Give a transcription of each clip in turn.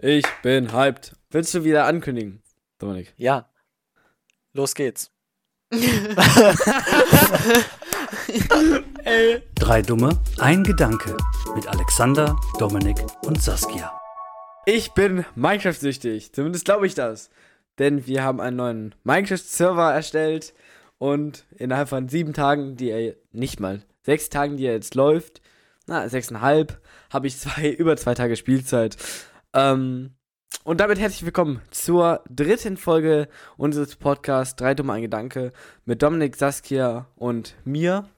Ich bin hyped. Willst du wieder ankündigen, Dominik? Ja. Los geht's. Drei Dumme, ein Gedanke mit Alexander, Dominik und Saskia. Ich bin Minecraft-süchtig. Zumindest glaube ich das. Denn wir haben einen neuen Minecraft-Server erstellt und innerhalb von sieben Tagen, die er nicht mal sechs Tagen, die er jetzt läuft, na, sechseinhalb, habe ich zwei, über zwei Tage Spielzeit. Ähm, und damit herzlich willkommen zur dritten Folge unseres Podcasts Drei Dumme ein Gedanke mit Dominik, Saskia und mir.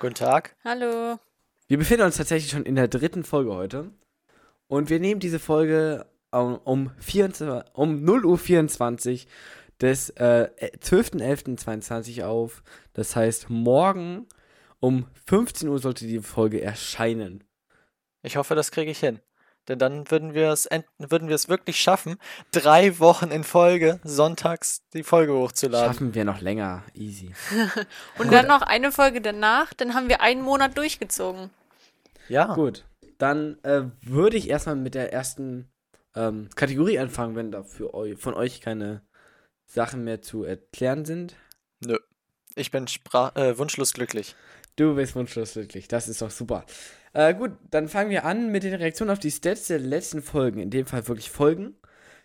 Guten Tag. Hallo. Wir befinden uns tatsächlich schon in der dritten Folge heute. Und wir nehmen diese Folge um, um, 24, um 0 Uhr 24 des äh, 12.11.22 auf. Das heißt, morgen um 15 Uhr sollte die Folge erscheinen. Ich hoffe, das kriege ich hin. Denn dann würden wir es würden wir es wirklich schaffen, drei Wochen in Folge sonntags die Folge hochzuladen. Schaffen wir noch länger, easy. Und dann noch eine Folge danach, dann haben wir einen Monat durchgezogen. Ja. Gut. Dann äh, würde ich erstmal mit der ersten ähm, Kategorie anfangen, wenn da für eu von euch keine Sachen mehr zu erklären sind. Nö. Ich bin Spra äh, wunschlos glücklich. Du bist wunschlos glücklich. Das ist doch super. Äh, gut, dann fangen wir an mit den Reaktionen auf die Stats der letzten Folgen. In dem Fall wirklich Folgen.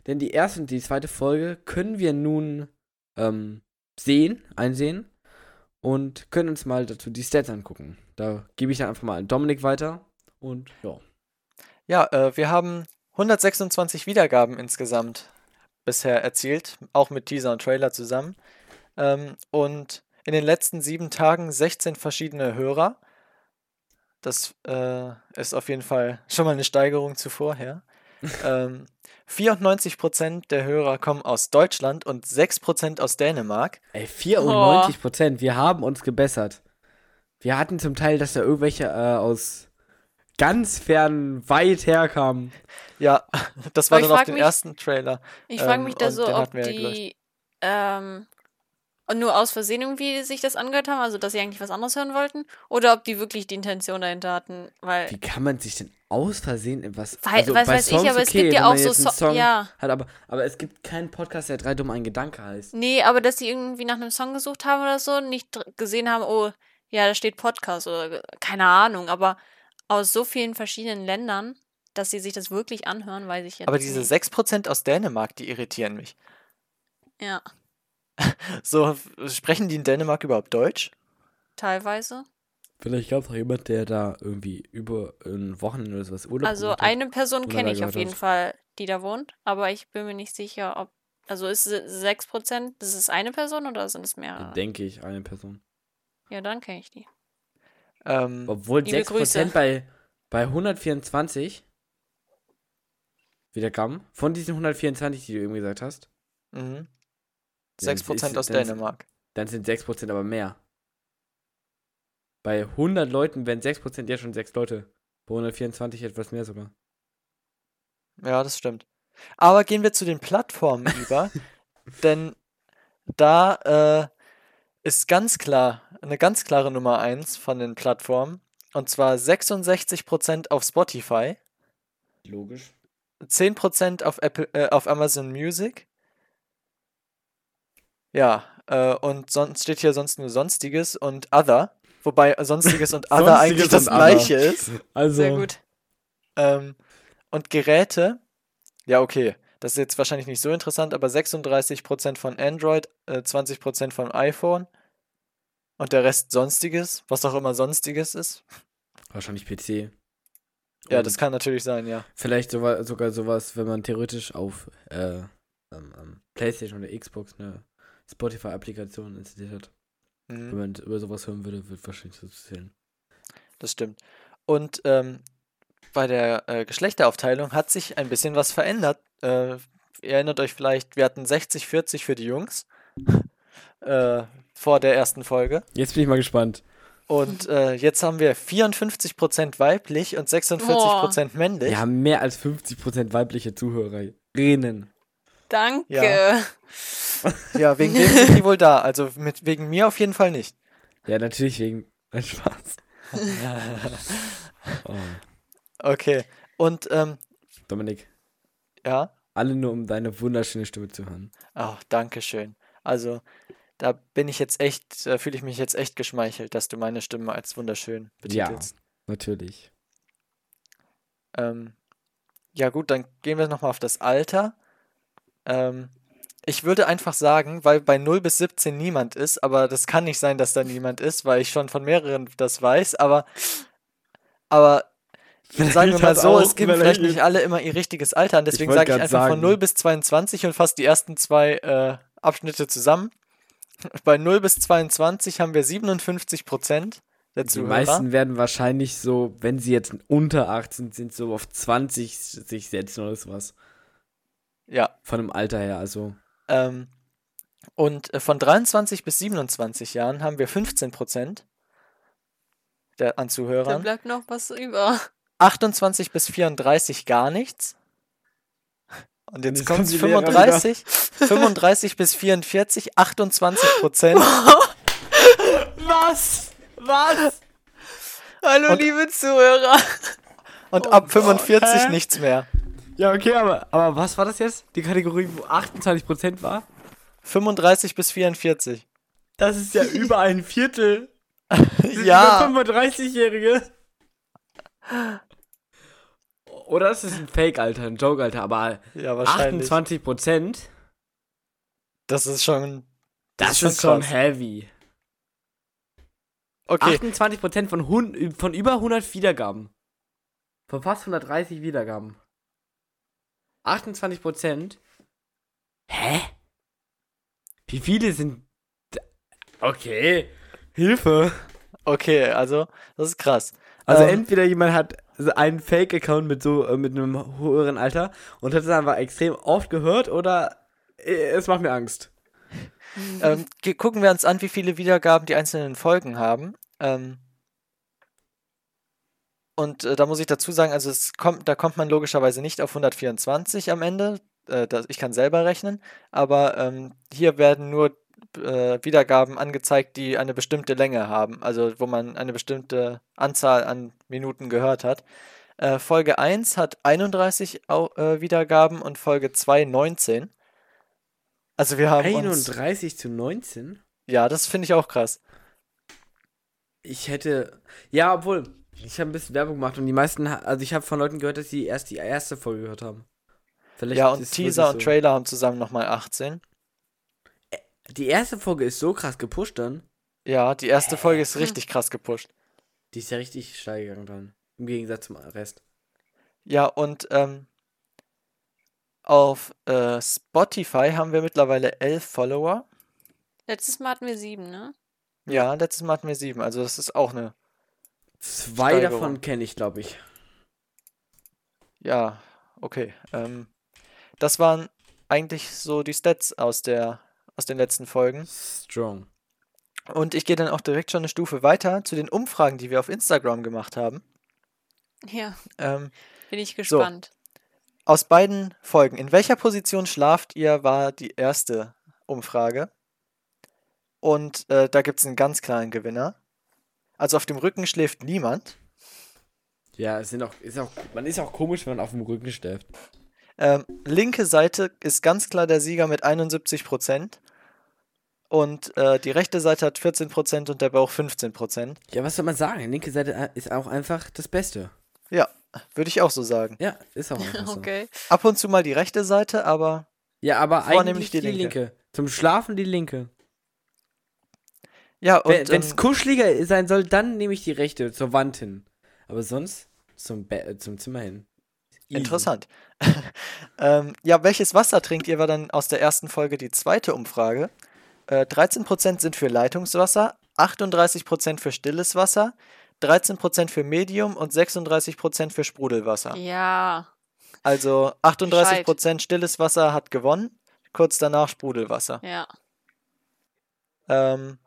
Denn die erste und die zweite Folge können wir nun ähm, sehen, einsehen. Und können uns mal dazu die Stats angucken. Da gebe ich dann einfach mal an Dominik weiter. Und ja. Ja, äh, wir haben 126 Wiedergaben insgesamt bisher erzielt. Auch mit Teaser und Trailer zusammen. Ähm, und in den letzten sieben Tagen 16 verschiedene Hörer. Das äh, ist auf jeden Fall schon mal eine Steigerung zu vorher. ähm, 94% der Hörer kommen aus Deutschland und 6% aus Dänemark. Ey, 94%, oh. wir haben uns gebessert. Wir hatten zum Teil, dass da irgendwelche äh, aus ganz fern weit herkamen. Ja, das war dann auf den mich, ersten Trailer. Ich frage mich ähm, da so, ob die ähm, und nur aus Versehen irgendwie sich das angehört haben, also dass sie eigentlich was anderes hören wollten, oder ob die wirklich die Intention dahinter hatten, weil. Wie kann man sich denn aus Versehen etwas. Weil, also weiß, weiß Songs ich, aber okay, es gibt ja auch so Songs. Ja. Hat, aber, aber es gibt keinen Podcast, der drei dumm ein Gedanke heißt. Nee, aber dass sie irgendwie nach einem Song gesucht haben oder so, nicht gesehen haben, oh, ja, da steht Podcast oder keine Ahnung, aber aus so vielen verschiedenen Ländern, dass sie sich das wirklich anhören, weiß ich jetzt. Aber diese nicht. 6% aus Dänemark, die irritieren mich. Ja. So, sprechen die in Dänemark überhaupt Deutsch? Teilweise. Vielleicht gab es auch jemand, der da irgendwie über ein Wochenende oder sowas Urlaub Also eine Person kenne ich auf jeden hat. Fall, die da wohnt, aber ich bin mir nicht sicher, ob. Also ist es 6%, das ist eine Person oder sind es mehrere? Denke ich, eine Person. Ja, dann kenne ich die. Ähm, Obwohl 6% Grüße. bei, bei 124 wieder kam, von diesen 124, die du eben gesagt hast. Mhm. 6% ist, aus dann Dänemark. Dann sind 6% aber mehr. Bei 100 Leuten wären 6% ja schon 6 Leute. Bei 124 etwas mehr sogar. Ja, das stimmt. Aber gehen wir zu den Plattformen über. Denn da äh, ist ganz klar, eine ganz klare Nummer 1 von den Plattformen. Und zwar 66% auf Spotify. Logisch. 10% auf, Apple, äh, auf Amazon Music. Ja, äh, und sonst steht hier sonst nur Sonstiges und Other. Wobei Sonstiges und Other eigentlich das gleiche ist. Also. Sehr gut. Ähm, und Geräte, ja, okay. Das ist jetzt wahrscheinlich nicht so interessant, aber 36% von Android, äh, 20% von iPhone und der Rest Sonstiges, was auch immer Sonstiges ist. Wahrscheinlich PC. Ja, das kann natürlich sein, ja. Vielleicht sogar, sogar sowas, wenn man theoretisch auf äh, ähm, PlayStation oder Xbox eine Spotify-Applikation installiert hat. Mhm. Wenn man über sowas hören würde, wird wahrscheinlich so zählen. Das stimmt. Und ähm, bei der äh, Geschlechteraufteilung hat sich ein bisschen was verändert. Äh, ihr erinnert euch vielleicht, wir hatten 60-40 für die Jungs äh, vor der ersten Folge. Jetzt bin ich mal gespannt. Und äh, jetzt haben wir 54% weiblich und 46% oh. männlich. Wir haben mehr als 50% weibliche Zuhörerinnen. Danke. Ja. Ja, wegen wem sind die wohl da? Also mit, wegen mir auf jeden Fall nicht. Ja, natürlich wegen. Mein Spaß. oh. Okay. Und, ähm. Dominik. Ja? Alle nur, um deine wunderschöne Stimme zu hören. Ach, danke schön. Also, da bin ich jetzt echt, da fühle ich mich jetzt echt geschmeichelt, dass du meine Stimme als wunderschön betitelst. Natürlich. Ähm, ja gut, dann gehen wir nochmal auf das Alter. Ähm, ich würde einfach sagen, weil bei 0 bis 17 niemand ist, aber das kann nicht sein, dass da niemand ist, weil ich schon von mehreren das weiß, aber, aber sagen wir mal so, es geben vielleicht nicht alle immer ihr richtiges Alter an, deswegen sage ich einfach von sagen. 0 bis 22 und fasse die ersten zwei äh, Abschnitte zusammen. Bei 0 bis 22 haben wir 57 Prozent der Die meisten werden wahrscheinlich so, wenn sie jetzt unter 18 sind, so auf 20 sich setzen oder sowas. Ja, Von dem Alter her, also. Ähm, und äh, von 23 bis 27 Jahren haben wir 15 Prozent der, an Da Zuhörern. bleibt noch was über. 28 bis 34 gar nichts. Und jetzt, jetzt kommt kommen die Lehrer 35, 35 bis 44, 28 Prozent. Was? Was? Hallo, Und- liebe Zuhörer. Und Oh ab Gott, 45 hä? nichts mehr. Ja, okay, aber, aber was war das jetzt? Die Kategorie, wo 28% war? 35 bis 44. Das ist ja über ein Viertel. Ja, 35-Jährige. Oder ist es ein Fake-Alter, ein Joke-Alter, aber ja, wahrscheinlich. 28%, Das ist schon. das, ist ist schon krass. heavy. Okay, 28% von, von über 100 Wiedergaben. Von fast 130 Wiedergaben. 28%? Hä? Wie viele sind. Okay. Hilfe. okay, also, das ist krass. Also Ähm, entweder jemand hat einen Fake-Account mit so äh, mit einem höheren Alter und hat es einfach extrem oft gehört oder äh, es macht mir Angst. Ähm, gucken wir uns an, wie viele Wiedergaben die einzelnen Folgen haben. Ähm, und äh, da muss ich dazu sagen, also es kommt, da kommt man logischerweise nicht auf 124 am Ende. Äh, das, ich kann selber rechnen, aber ähm, hier werden nur äh, Wiedergaben angezeigt, die eine bestimmte Länge haben, also wo man eine bestimmte Anzahl an Minuten gehört hat. Äh, Folge 1 hat 31 Au äh, Wiedergaben und Folge 2 19. Also wir haben uns 31 zu 19? ja, das finde ich auch krass. Ich hätte. Ja, obwohl. Ich habe ein bisschen Werbung gemacht und die meisten. Also ich habe von Leuten gehört, dass sie erst die erste Folge gehört haben. Vielleicht Ja, und Teaser wirklich und so. Trailer haben zusammen nochmal 18. Die erste Folge ist so krass gepusht dann. Ja, die erste Folge ist richtig krass gepusht. Die ist ja richtig steil gegangen dann. Im Gegensatz zum Rest. Ja, und ähm, auf äh, Spotify haben wir mittlerweile 11 Follower. Letztes Mal hatten wir sieben, ne? Ja, letztes Mal hatten wir 7, also das ist auch eine. Zwei Steigerung. davon kenne ich, glaube ich. Ja, okay. Ähm, das waren eigentlich so die Stats aus der aus den letzten Folgen. Strong. Und ich gehe dann auch direkt schon eine Stufe weiter zu den Umfragen, die wir auf Instagram gemacht haben. Ja, Ähm, bin ich gespannt. Aus beiden Folgen. In welcher Position schlaft ihr, war die erste Umfrage. Und äh, da gibt es einen ganz klaren Gewinner. Also auf dem Rücken schläft niemand. Ja, es sind auch, ist auch, man ist auch komisch, wenn man auf dem Rücken schläft. Ähm, linke Seite ist ganz klar der Sieger mit 71%. Und äh, die rechte Seite hat 14% und der Bauch 15%. Ja, was soll man sagen? Die linke Seite äh, ist auch einfach das Beste. Ja, würde ich auch so sagen. Ja, ist auch einfach so. Okay. Ab und zu mal die rechte Seite, aber Ja, aber Vornehmlich eigentlich die die, linke. linke. Zum Schlafen die linke. Ja, und Wenn es ähm, kuscheliger sein soll, dann nehme ich die rechte zur Wand hin. Aber sonst zum, Be äh, zum Zimmer hin. Easy. Interessant. ähm, ja, welches Wasser trinkt ihr, war dann aus der ersten Folge die zweite Umfrage. Äh, 13% sind für Leitungswasser, 38% für stilles Wasser, 13% für Medium und 36% für Sprudelwasser. Ja. Also 38% stilles Wasser hat gewonnen, kurz danach Sprudelwasser. Ja. Ähm,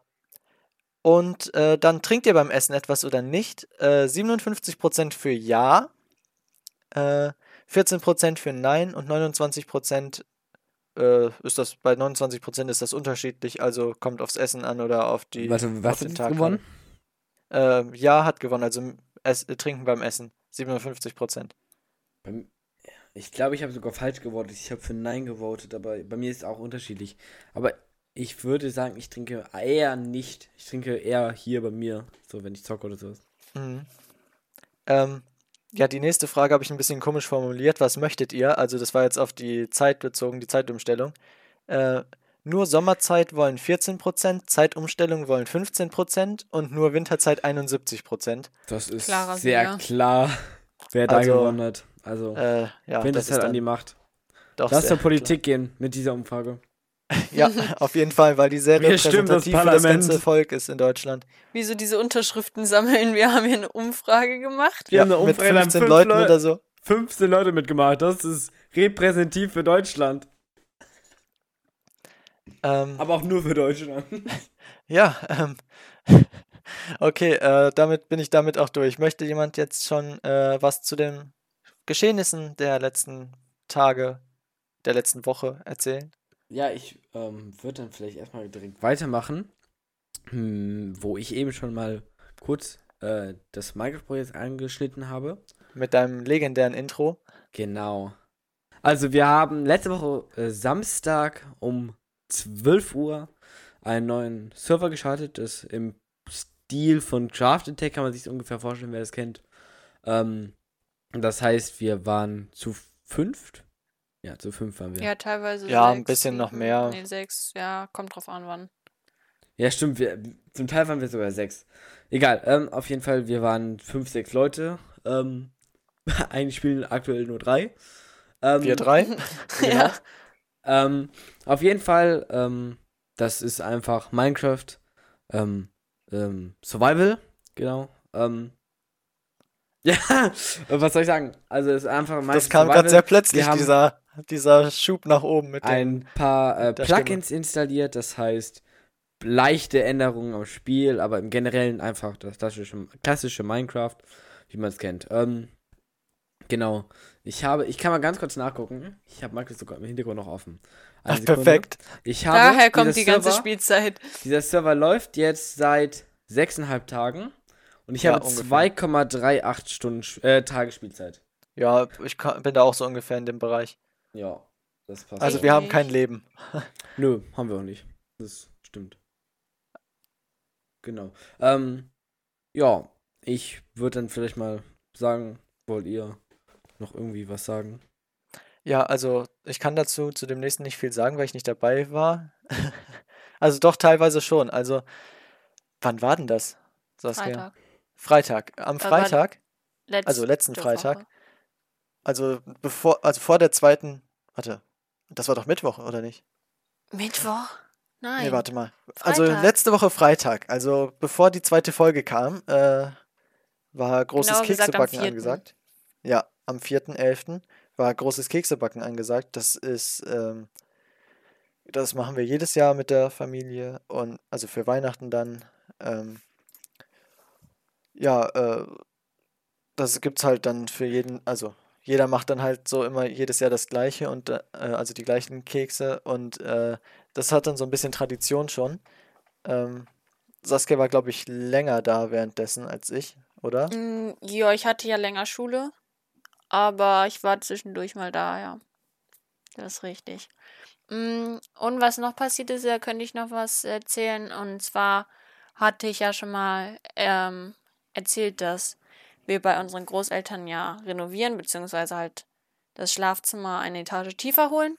und äh, dann trinkt ihr beim Essen etwas oder nicht. Äh, 57% für Ja, äh, 14% für Nein und 29% äh, ist das, bei 29% ist das unterschiedlich, also kommt aufs Essen an oder auf die Warte, auf was den hat Tag gewonnen? Äh, ja hat gewonnen, also es, äh, Trinken beim Essen, 57%. Beim, Ich glaube, ich habe sogar falsch gewotet. Ich habe für Nein gewotet, aber bei mir ist es auch unterschiedlich. Aber ich würde sagen, ich trinke eher nicht. Ich trinke eher hier bei mir, so wenn ich zocke oder sowas. Mhm. Ähm, ja, die nächste Frage habe ich ein bisschen komisch formuliert. Was möchtet ihr? Also, das war jetzt auf die Zeit bezogen, die Zeitumstellung. Äh, nur Sommerzeit wollen 14%, Zeitumstellung wollen 15% und nur Winterzeit 71%. Das ist Klarer sehr Sieger. klar, wer da Also, gewonnen hat. Also, Äh, ja, halt an die Macht. doch Lass zur Politik gehen mit dieser Umfrage. Ja, auf jeden Fall, weil die sehr Wir stimmen das repräsentativ für das ganze Volk ist in Deutschland. Wieso diese Unterschriften sammeln? Wir haben hier eine Umfrage gemacht. Wir haben eine mit Umfrage, haben 15 fünf Leuten Leu- oder so. 15 Leute mitgemacht. Das ist repräsentativ für Deutschland. Ähm, Aber auch nur für Deutschland. Ja, ähm, okay, äh, damit bin ich damit auch durch. Möchte jemand jetzt schon äh, was zu den Geschehnissen der letzten Tage, der letzten Woche erzählen? Ja, ich ähm, würde dann vielleicht erstmal direkt weitermachen, hm, wo ich eben schon mal kurz äh, das Minecraft-Projekt angeschnitten habe. Mit deinem legendären Intro. Genau. Also wir haben letzte Woche äh, Samstag um 12 Uhr einen neuen Server geschaltet. Das im Stil von Crafted Tech kann man sich ungefähr vorstellen, wer das kennt. Ähm, das heißt, wir waren zu fünft. Ja, zu fünf waren wir. Ja, teilweise. Ja, ein sechs, bisschen noch mehr. Nee, sechs. Ja, kommt drauf an, wann. Ja, stimmt. Wir, zum Teil waren wir sogar sechs. Egal, ähm, auf jeden Fall, wir waren fünf, sechs Leute. Ähm, eigentlich spielen aktuell nur drei. Ähm, Wir drei. Genau. Ja. Ähm, auf jeden Fall, ähm, das ist einfach Minecraft ähm, ähm, Survival, genau. Ähm, ja, was soll ich sagen? Also es ist einfach Minecraft Das kam gerade sehr plötzlich, haben dieser, dieser Schub nach oben mit dem. ein paar äh, Plugins installiert, das heißt leichte Änderungen am Spiel, aber im Generellen einfach das klassische, klassische Minecraft, wie man es kennt. Ähm, genau. Ich habe, ich kann mal ganz kurz nachgucken. Ich habe Minecraft sogar im Hintergrund noch offen. Eine Ach, Sekunde. perfekt. Ich habe Daher kommt die ganze Server, Spielzeit. Dieser Server läuft jetzt seit sechseinhalb Tagen und ich Ja, habe ungefähr. 2,38 Stunden äh, Tage Spielzeit. Ja, ich kann, bin da auch so ungefähr in dem Bereich. Ja, das passt. Also wir haben kein Leben. Nö, haben wir auch nicht. Das stimmt. Genau. Ähm, ja, ich würde dann vielleicht mal sagen, wollt ihr noch irgendwie was sagen? Ja, also ich kann dazu zu dem nächsten nicht viel sagen, weil ich nicht dabei war. Also doch teilweise schon. Also wann war denn das? Saskia? Freitag. Freitag. Am Freitag, Letzte also letzten Freitag, Woche. Also bevor, also vor der zweiten, warte, das war doch Mittwoch, oder nicht? Mittwoch? Nein. Nee, warte mal. Also Freitag. letzte Woche Freitag, also bevor die zweite Folge kam, äh, war großes am Keksebacken 4.. angesagt. Ja, am 4.11. war großes Keksebacken angesagt. Das ist, ähm, das machen wir jedes Jahr mit der Familie und also für Weihnachten dann. Ähm, ja, äh, das gibt's halt dann für jeden, also jeder macht dann halt so immer jedes Jahr das Gleiche und äh, also die gleichen Kekse und äh, das hat dann so ein bisschen Tradition schon. Ähm, Saskia war, glaube ich, länger da währenddessen als ich, oder? Mm, Ja, ich hatte ja länger Schule, aber ich war zwischendurch mal da, ja. Das ist richtig. Mm, Und was noch passiert ist, da könnte ich noch was erzählen. Und zwar hatte ich ja schon mal ähm, erzählt, dass wir bei unseren Großeltern ja renovieren, beziehungsweise halt das Schlafzimmer eine Etage tiefer holen.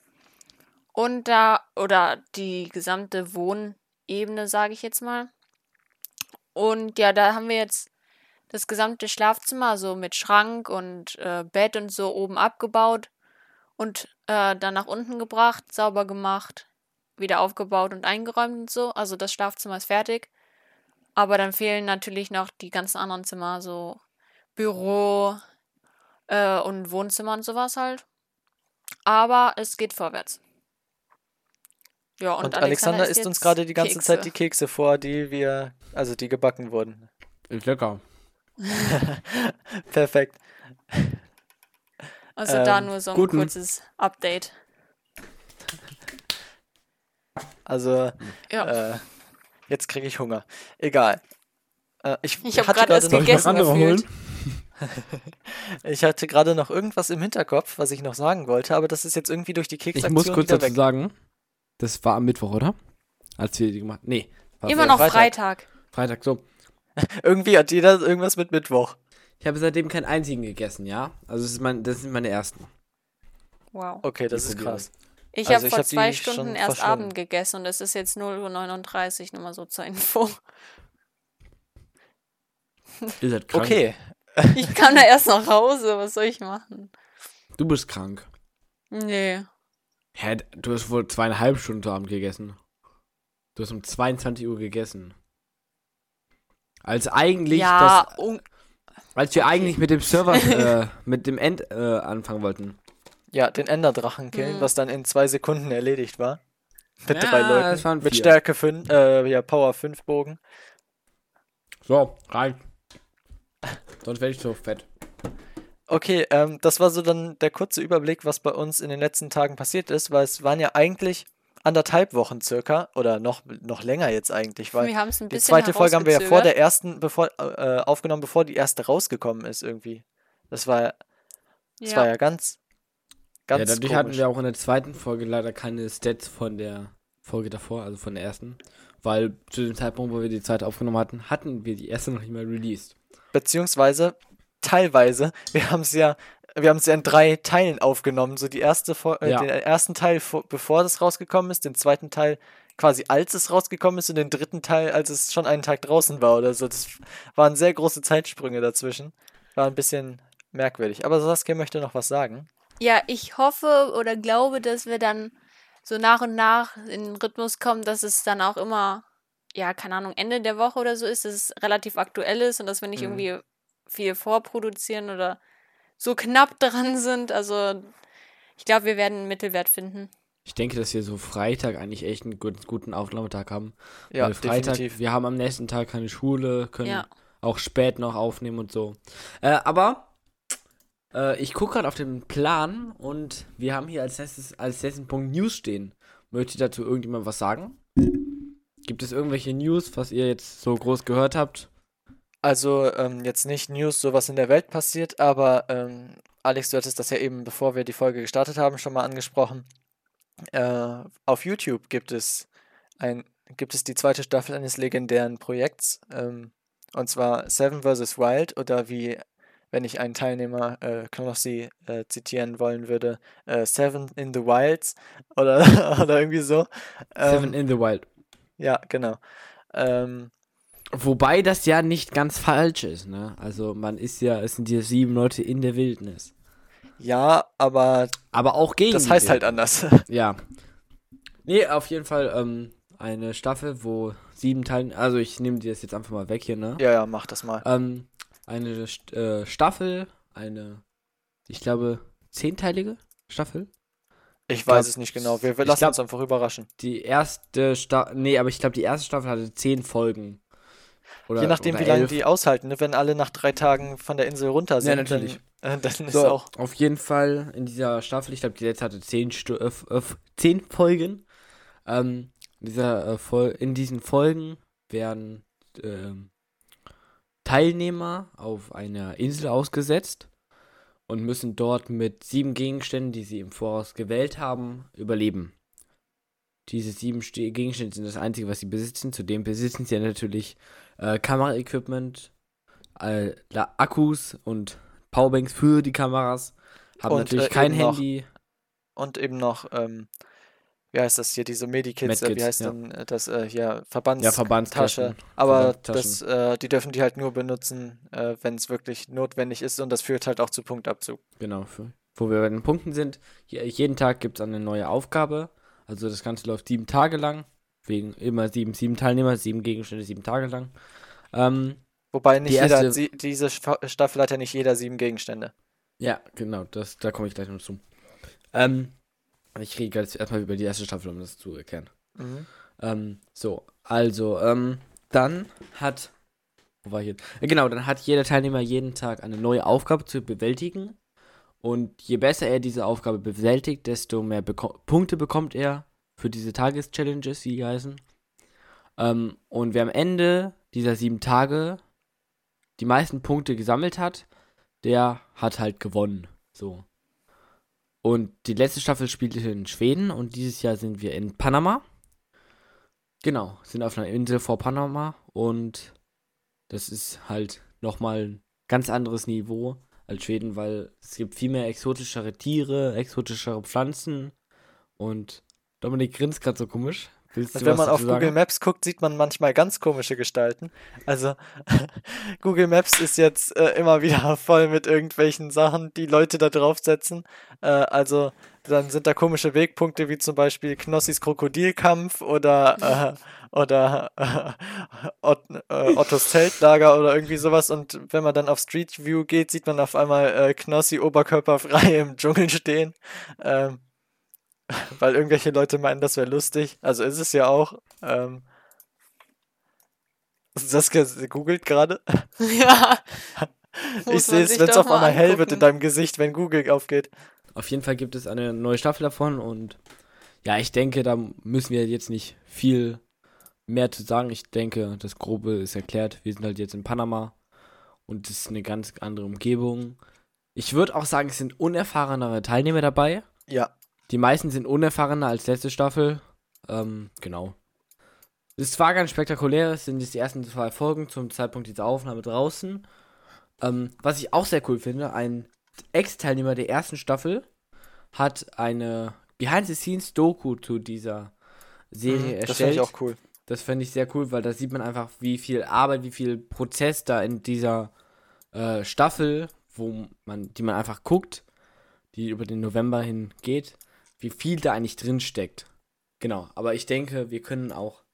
Und da, oder die gesamte Wohnebene, sage ich jetzt mal. Und ja, da haben wir jetzt das gesamte Schlafzimmer so mit Schrank und äh, Bett und so oben abgebaut und äh, dann nach unten gebracht, sauber gemacht, wieder aufgebaut und eingeräumt und so. Also das Schlafzimmer ist fertig. Aber dann fehlen natürlich noch die ganzen anderen Zimmer, so Büro äh, und Wohnzimmer und sowas halt. Aber es geht vorwärts. Ja, und, Und, Alexander isst uns gerade die ganze Zeit Kekse. die Kekse vor, die wir, also die gebacken wurden. Ist lecker. Perfekt. Also da ähm, nur so ein guten. kurzes Update. Also, Ja. äh, jetzt kriege ich Hunger. Egal. Äh, ich Ich hab hatte grad erst gerade noch- gegessen gefühlt. holen? Ich hatte gerade noch irgendwas im Hinterkopf, was ich noch sagen wollte, aber das ist jetzt irgendwie durch die Ich Keksaktion muss kurz dazu weg. sagen, das war am Mittwoch, oder? Als wir die gemacht Nee, war Immer noch Freitag. Freitag. Freitag, so. Irgendwie hat jeder irgendwas mit Mittwoch. Ich habe seitdem keinen einzigen gegessen, ja? Also das, ist mein, das sind meine ersten. Wow. Okay, das Die ist krass. Ich Also habe ich vor hab die zwei Stunden erst. Abend gegessen und es ist jetzt 0.39 Uhr, nur mal so zur Info. Ihr seid krank. Okay, Ich kam da erst nach Hause, was soll ich machen? Du bist krank. Nee. Hä, du hast wohl zweieinhalb Stunden zu Abend gegessen. Du hast um 22 Uhr gegessen. Als eigentlich ja, das, un- als wir eigentlich mit dem Server, äh, mit dem End äh, anfangen wollten. ja, den Enderdrachen killen, Mhm. was dann in zwei Sekunden erledigt war. Mit Ja, drei Leuten. mit. Stärke 5, äh, ja, Power 5 Bogen. So, rein. Sonst werde ich so fett. Okay, ähm, das war so dann der kurze Überblick, was bei uns in den letzten Tagen passiert ist, weil es waren ja eigentlich anderthalb Wochen circa oder noch, noch länger jetzt eigentlich, weil wir haben es ein die bisschen zweite Folge haben wir ja vor der ersten bevor, äh, aufgenommen, bevor die erste rausgekommen ist irgendwie. Das war, das war ja ganz, ganz ja, dadurch komisch. hatten wir auch in der zweiten Folge leider keine Stats von der Folge davor, also von der ersten. Weil zu dem Zeitpunkt, wo wir die zweite aufgenommen hatten, hatten wir die erste noch nicht mal released. Beziehungsweise teilweise, wir haben es ja, wir haben es ja in drei Teilen aufgenommen. So die erste, äh, Ja. den ersten Teil, vor, bevor das rausgekommen ist, den zweiten Teil quasi als es rausgekommen ist und den dritten Teil, als es schon einen Tag draußen war oder so. Das waren sehr große Zeitsprünge dazwischen. War ein bisschen merkwürdig. Aber Saskia möchte noch was sagen. Ja, ich hoffe oder glaube, dass wir dann so nach und nach in den Rhythmus kommen, dass es dann auch immer, ja, keine Ahnung, Ende der Woche oder so ist, dass es relativ aktuell ist und dass wir nicht Mhm. irgendwie viel vorproduzieren oder so knapp dran sind. Also ich glaube, wir werden einen Mittelwert finden. Ich denke, dass wir so Freitag eigentlich echt einen gut, guten Aufnahmetag haben. Ja, Weil Freitag, definitiv. wir haben am nächsten Tag keine Schule, können Ja. auch spät noch aufnehmen und so. Äh, aber äh, ich gucke gerade auf den Plan und wir haben hier als nächstes, als nächsten Punkt News stehen. Möchte dazu irgendjemand was sagen? Gibt es irgendwelche News, was ihr jetzt so groß gehört habt? Also ähm, jetzt nicht News, so was in der Welt passiert, aber ähm, Alex, du hattest das ja eben, bevor wir die Folge gestartet haben, schon mal angesprochen. Äh, auf YouTube gibt es ein, gibt es die zweite Staffel eines legendären Projekts, ähm, und zwar Seven vs. Wild oder wie, wenn ich einen Teilnehmer äh, Knossi äh, zitieren wollen würde, äh, Seven in the Wilds oder, oder irgendwie so. Seven Ähm, in the Wild. Ja, genau. Ähm, Wobei das ja nicht ganz falsch ist, ne? Also man ist ja, es sind ja sieben Leute in der Wildnis. ja, aber Aber auch gegen das heißt halt anders. Ja. Nee, auf jeden Fall ähm, eine Staffel, wo sieben Teilen, also ich nehme dir das jetzt einfach mal weg hier, ne? Ja, ja, mach das mal. Ähm, eine äh, Staffel, eine, ich glaube, zehnteilige Staffel. Ich glaub- weiß es nicht genau. Wir, wir lassen glaub- uns einfach überraschen. Die erste Staffel, nee, aber ich glaube, die erste Staffel hatte zehn Folgen. Oder, Je nachdem, wie lange die aushalten. Ne? Wenn alle nach drei Tagen von der Insel runter sind, natürlich. dann, äh, dann ist So, auch. auf jeden Fall in dieser Staffel, ich glaube, die letzte hatte zehn, Stu äh, äh, zehn Folgen. Ähm, in, dieser, äh, Fol in diesen Folgen werden ähm, Teilnehmer auf einer Insel ausgesetzt und müssen dort mit sieben Gegenständen, die sie im Voraus gewählt haben, überleben. Diese sieben Ste Gegenstände sind das Einzige, was sie besitzen. Zudem besitzen sie natürlich äh, Kameraequipment, äh, Akkus und Powerbanks für die Kameras. Haben Und, natürlich äh, kein eben noch Handy. Und eben noch, ähm, wie heißt das hier, diese Medikits, äh, wie heißt ja. denn äh, das äh, hier, Verbandstasche. Ja, Verbandstaschen. Aber das, äh, die dürfen die halt nur benutzen, äh, wenn es wirklich notwendig ist und das führt halt auch zu Punktabzug. Genau, für, wo wir bei den Punkten sind. Je, jeden Tag gibt es eine neue Aufgabe. Also das Ganze läuft sieben Tage lang. Wegen immer sieben, sieben Teilnehmer, sieben Gegenstände, sieben Tage lang. Ähm, Wobei nicht Die jeder, erste- sie, diese Sta- Staffel hat ja nicht jeder sieben Gegenstände. ja, genau, das, da komme ich gleich noch zu. Ähm, ich rede jetzt erstmal über die erste Staffel, um das zu erklären. Mhm. Ähm, so, also, ähm, dann hat. Wo war ich jetzt? Äh, Genau, dann hat jeder Teilnehmer jeden Tag eine neue Aufgabe zu bewältigen. Und je besser er diese Aufgabe bewältigt, desto mehr beko Punkte bekommt er für diese Tageschallenges, wie die heißen. Ähm, und wer am Ende dieser sieben Tage die meisten Punkte gesammelt hat, der hat halt gewonnen. So. Und die letzte Staffel spielte in Schweden und dieses Jahr sind wir in Panama. Genau, sind auf einer Insel vor Panama und das ist halt nochmal ein ganz anderes Niveau als Schweden, weil es gibt viel mehr exotischere Tiere, exotischere Pflanzen und Dominik grinst gerade so komisch. Willst Und du wenn man auf sagen? Google Maps guckt, sieht man manchmal ganz komische Gestalten. Also Google Maps ist jetzt äh, immer wieder voll mit irgendwelchen Sachen, die Leute da draufsetzen. Äh, also dann sind da komische Wegpunkte wie zum Beispiel Knossis Krokodilkampf oder äh, oder äh, Ott, äh, Ottos Zeltlager oder irgendwie sowas. Und wenn man dann auf Street View geht, sieht man auf einmal äh, Knossi oberkörperfrei im Dschungel stehen. Ähm, weil irgendwelche Leute meinen, das wäre lustig. Also ist es ja auch. Ähm, Saskia googelt gerade. ja. Ich sehe es, wenn es doch auf mal einmal hell wird in angucken. deinem Gesicht, wenn Google aufgeht. Auf jeden Fall gibt es eine neue Staffel davon und ja, ich denke, da müssen wir jetzt nicht viel mehr zu sagen. Ich denke, das Grobe ist erklärt. Wir sind halt jetzt in Panama und es ist eine ganz andere Umgebung. Ich würde auch sagen, es sind unerfahrenere Teilnehmer dabei. Ja. Die meisten sind unerfahrener als letzte Staffel. Ähm, genau. Es war ganz spektakulär. Es sind jetzt die ersten zwei Folgen zum Zeitpunkt dieser Aufnahme draußen. Ähm, was ich auch sehr cool finde, ein Ex-Teilnehmer der ersten Staffel hat eine Behind-the-Scenes-Doku zu dieser Serie Mhm, erstellt. Das finde ich auch cool. Das fände ich sehr cool, weil da sieht man einfach, wie viel Arbeit, wie viel Prozess da in dieser äh, Staffel, wo man, die man einfach guckt, die über den November hin geht, wie viel da eigentlich drin steckt. Genau, aber ich denke, wir können auch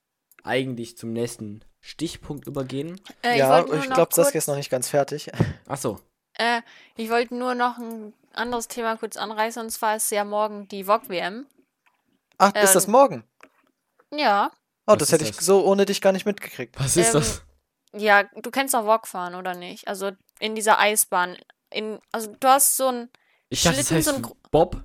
eigentlich zum nächsten Stichpunkt übergehen. Äh, ja, ich glaube, Saskia kurz- ist noch nicht ganz fertig. Achso, Äh, ich wollte nur noch ein anderes Thema kurz anreißen, und zwar ist ja morgen die VOG-WM. Ach, ist das Ähm, morgen? Ja. Oh, was das hätte ich das? so ohne dich gar nicht mitgekriegt. was ist Ähm, das? Ja, du kennst doch VOG fahren, oder nicht? Also in dieser Eisbahn. In, also du hast so ein. Ich dachte, das Schlitten, heißt so ein Bob.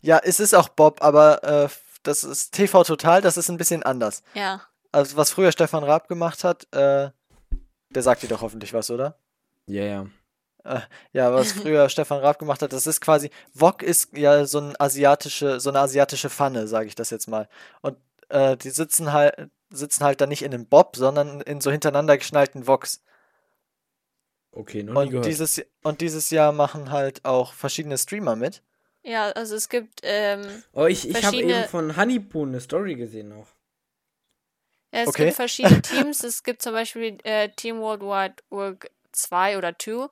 Ja, es ist auch Bob, aber äh, das ist TV Total, das ist ein bisschen anders. Ja. Also, was früher Stefan Raab gemacht hat, äh, der sagt dir doch hoffentlich was, oder? Ja, ja. Ja, was früher Stefan Raab gemacht hat, das ist quasi, Wok ist ja so ein asiatische, so eine asiatische Pfanne, sage ich das jetzt mal. Und äh, die sitzen halt, sitzen halt dann nicht in einem Bob, sondern in so hintereinander geschnallten Woks. Okay, noch nie Und gehört. dieses, und dieses Jahr machen halt auch verschiedene Streamer mit. Ja, also es gibt, ähm, oh, ich, ich habe verschiedene- eben von Honeypoo eine Story gesehen noch. ja, es Okay. gibt verschiedene Teams. Es gibt zum Beispiel äh, Team Worldwide Work 2 oder 2.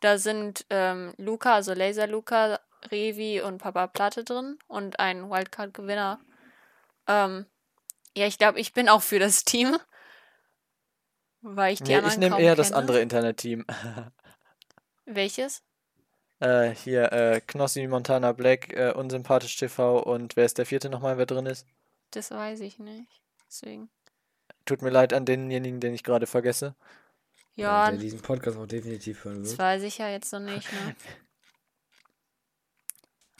Da sind ähm, Luca, also Laser Luca, Revi und Papa Platte drin und ein Wildcard-Gewinner. Ähm, ja, ich glaube, ich bin auch für das Team. Weil ich die Nee, anderen ich nehme eher das kenne. andere Internetteam. Welches? Äh, hier, äh, Knossi, Montana Black, äh, Unsympathisch TV und wer ist der vierte nochmal, wer drin ist? Das weiß ich nicht. Deswegen. Tut mir leid an denjenigen, den ich gerade vergesse. Ja, Der diesen Podcast auch definitiv hören das wird. weiß ich ja jetzt noch nicht, ne?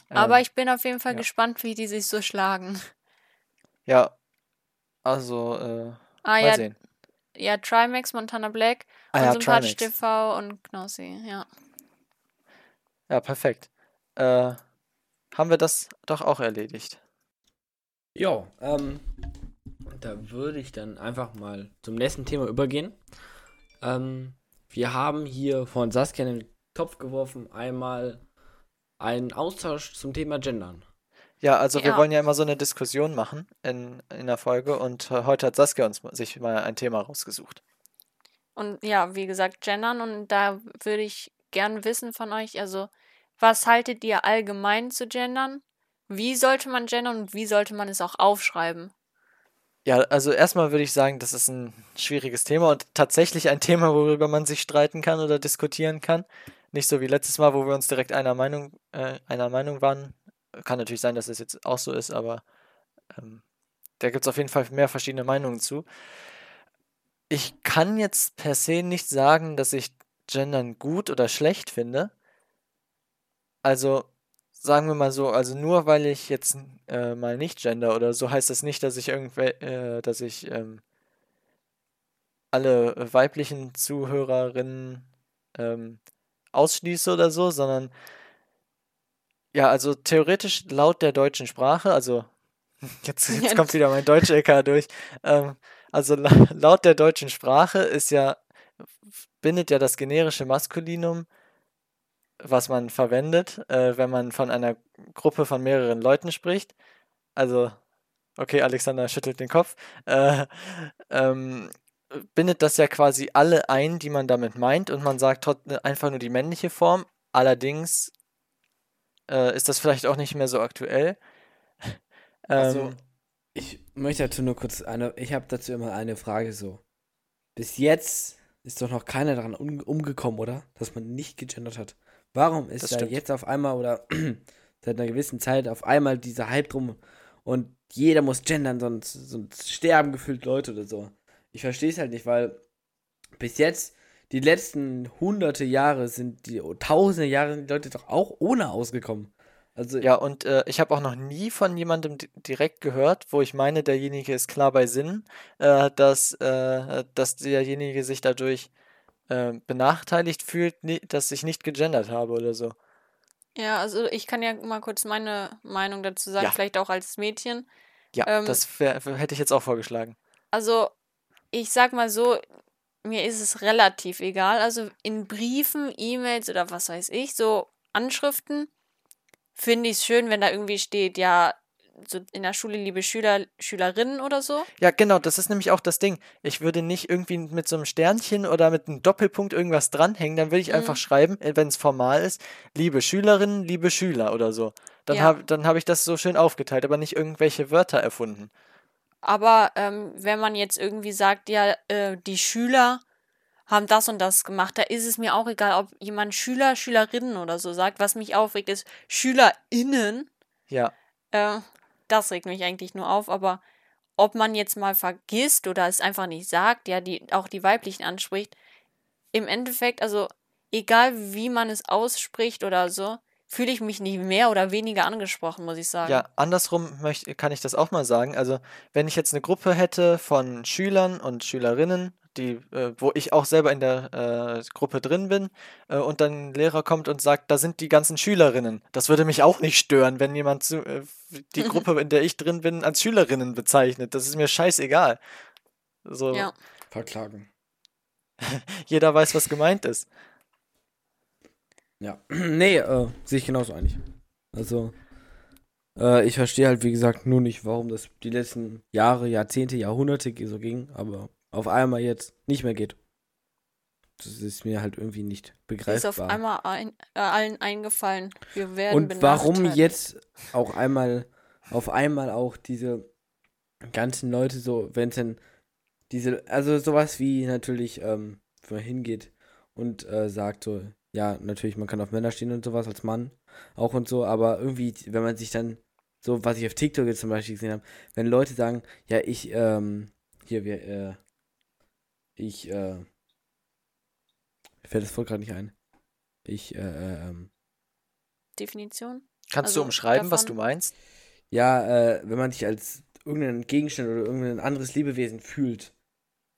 Ähm, Aber ich bin auf jeden Fall ja. gespannt, wie die sich so schlagen. Ja, also, äh, Ah mal ja, sehen. ja, Trimax, Montana Black, Ah ja, Unsympathisch. TV und Knossi, ja. Ja, perfekt. Äh, haben wir das doch auch erledigt. Ja, ähm, da würde ich dann einfach mal zum nächsten Thema übergehen. Ähm, wir haben hier von Saskia in den Topf geworfen einmal einen Austausch zum Thema Gendern. Ja, also wir Ja. wollen ja immer so eine Diskussion machen in, in der Folge und äh, heute hat Saskia uns sich mal ein Thema rausgesucht. Und ja, wie gesagt, gendern und da würde ich gern wissen von euch, also was haltet ihr allgemein zu gendern? Wie sollte man gendern und wie sollte man es auch aufschreiben? Ja, also erstmal würde ich sagen, das ist ein schwieriges Thema und tatsächlich ein Thema, worüber man sich streiten kann oder diskutieren kann. Nicht so wie letztes Mal, wo wir uns direkt einer Meinung, äh, einer Meinung waren. Kann natürlich sein, dass es jetzt auch so ist, aber ähm, da gibt es auf jeden Fall mehr verschiedene Meinungen zu. Ich kann jetzt per se nicht sagen, dass ich Gendern gut oder schlecht finde. Also sagen wir mal so, also nur weil ich jetzt äh, mal nicht gender oder so, heißt das nicht, dass ich irgendwel, äh, dass ich ähm, alle weiblichen Zuhörerinnen ähm, ausschließe oder so, sondern ja, also theoretisch laut der deutschen Sprache, also jetzt, jetzt kommt wieder mein Deutsch-LK durch. Ähm, also la laut der deutschen Sprache ist ja, bindet ja das generische Maskulinum, was man verwendet, äh, wenn man von einer Gruppe von mehreren Leuten spricht. Also, okay, Alexander schüttelt den Kopf. Äh, ähm, bindet das ja quasi alle ein, die man damit meint, und man sagt einfach nur die männliche Form. Allerdings äh, ist das vielleicht auch nicht mehr so aktuell. Also, Ähm, ich möchte dazu nur kurz eine, ich habe dazu immer eine Frage so. Bis jetzt ist doch noch keiner daran um, umgekommen, oder? Dass man nicht gegendert hat. Warum ist Das da stimmt. jetzt auf einmal oder seit einer gewissen Zeit auf einmal dieser Hype drum und jeder muss gendern, sonst, sonst sterben gefühlt Leute oder so. Ich verstehe es halt nicht, weil bis jetzt die letzten hunderte Jahre sind die oh, tausende Jahre sind die Leute doch auch ohne ausgekommen. Also Ja, und äh, ich habe auch noch nie von jemandem di- direkt gehört, wo ich meine, derjenige ist klar bei Sinn, äh, dass, äh, dass derjenige sich dadurch äh, benachteiligt fühlt, dass ich nicht gegendert habe oder so. Ja, also ich kann ja mal kurz meine Meinung dazu sagen, Ja. vielleicht auch als Mädchen. Ja, Ähm, das wär- hätte ich jetzt auch vorgeschlagen. Also, ich sag mal so, mir ist es relativ egal. Also in Briefen, E-Mails oder was weiß ich, so Anschriften, finde ich es schön, wenn da irgendwie steht, ja, so in der Schule liebe Schüler, Schülerinnen oder so. Ja, genau, das ist nämlich auch das Ding. Ich würde nicht irgendwie mit so einem Sternchen oder mit einem Doppelpunkt irgendwas dranhängen, dann würde ich einfach Mhm. schreiben, wenn es formal ist, liebe Schülerinnen, liebe Schüler oder so. Dann Ja. habe dann hab ich das so schön aufgeteilt, aber nicht irgendwelche Wörter erfunden. Aber ähm, wenn man jetzt irgendwie sagt, ja, äh, die Schüler haben das und das gemacht, da ist es mir auch egal, ob jemand Schüler, Schülerinnen oder so sagt. Was mich aufregt, ist SchülerInnen. Ja, Äh, das regt mich eigentlich nur auf, aber ob man jetzt mal vergisst oder es einfach nicht sagt, ja, die auch die weiblichen anspricht, im Endeffekt, also egal wie man es ausspricht oder so, fühle ich mich nicht mehr oder weniger angesprochen, muss ich sagen. Ja, andersrum möcht, kann ich das auch mal sagen. Also, wenn ich jetzt eine Gruppe hätte von Schülern und Schülerinnen, die, äh, wo ich auch selber in der äh, Gruppe drin bin, äh, und dann ein Lehrer kommt und sagt, da sind die ganzen Schülerinnen. Das würde mich auch nicht stören, wenn jemand zu, äh, die Gruppe, in der ich drin bin, als Schülerinnen bezeichnet. Das ist mir scheißegal. So, Ja. verklagen. jeder weiß, was gemeint ist. Ja, nee, äh, sehe ich genauso eigentlich. Also, äh, ich verstehe halt, wie gesagt, nur nicht, warum das die letzten Jahre, Jahrzehnte, Jahrhunderte so ging, aber auf einmal jetzt nicht mehr geht. Das ist mir halt irgendwie nicht Ist auf begreifbar. einmal ein, äh, allen eingefallen. Wir werden Und warum jetzt auch einmal, auf einmal auch diese ganzen Leute so, wenn es denn diese, also sowas wie natürlich, ähm, wenn man hingeht und äh, sagt so, ja, natürlich, man kann auf Männer stehen und sowas als Mann auch und so, aber irgendwie, wenn man sich dann, so was ich auf TikTok jetzt zum Beispiel gesehen habe, wenn Leute sagen, ja, ich, ähm, hier, wir, äh, ich, äh, mir fällt das voll gerade nicht ein. Ich, äh, äh, ähm, Definition? Kannst Also du umschreiben, was davon- du meinst? Ja, äh, wenn man sich als irgendein Gegenstand oder irgendein anderes Lebewesen fühlt.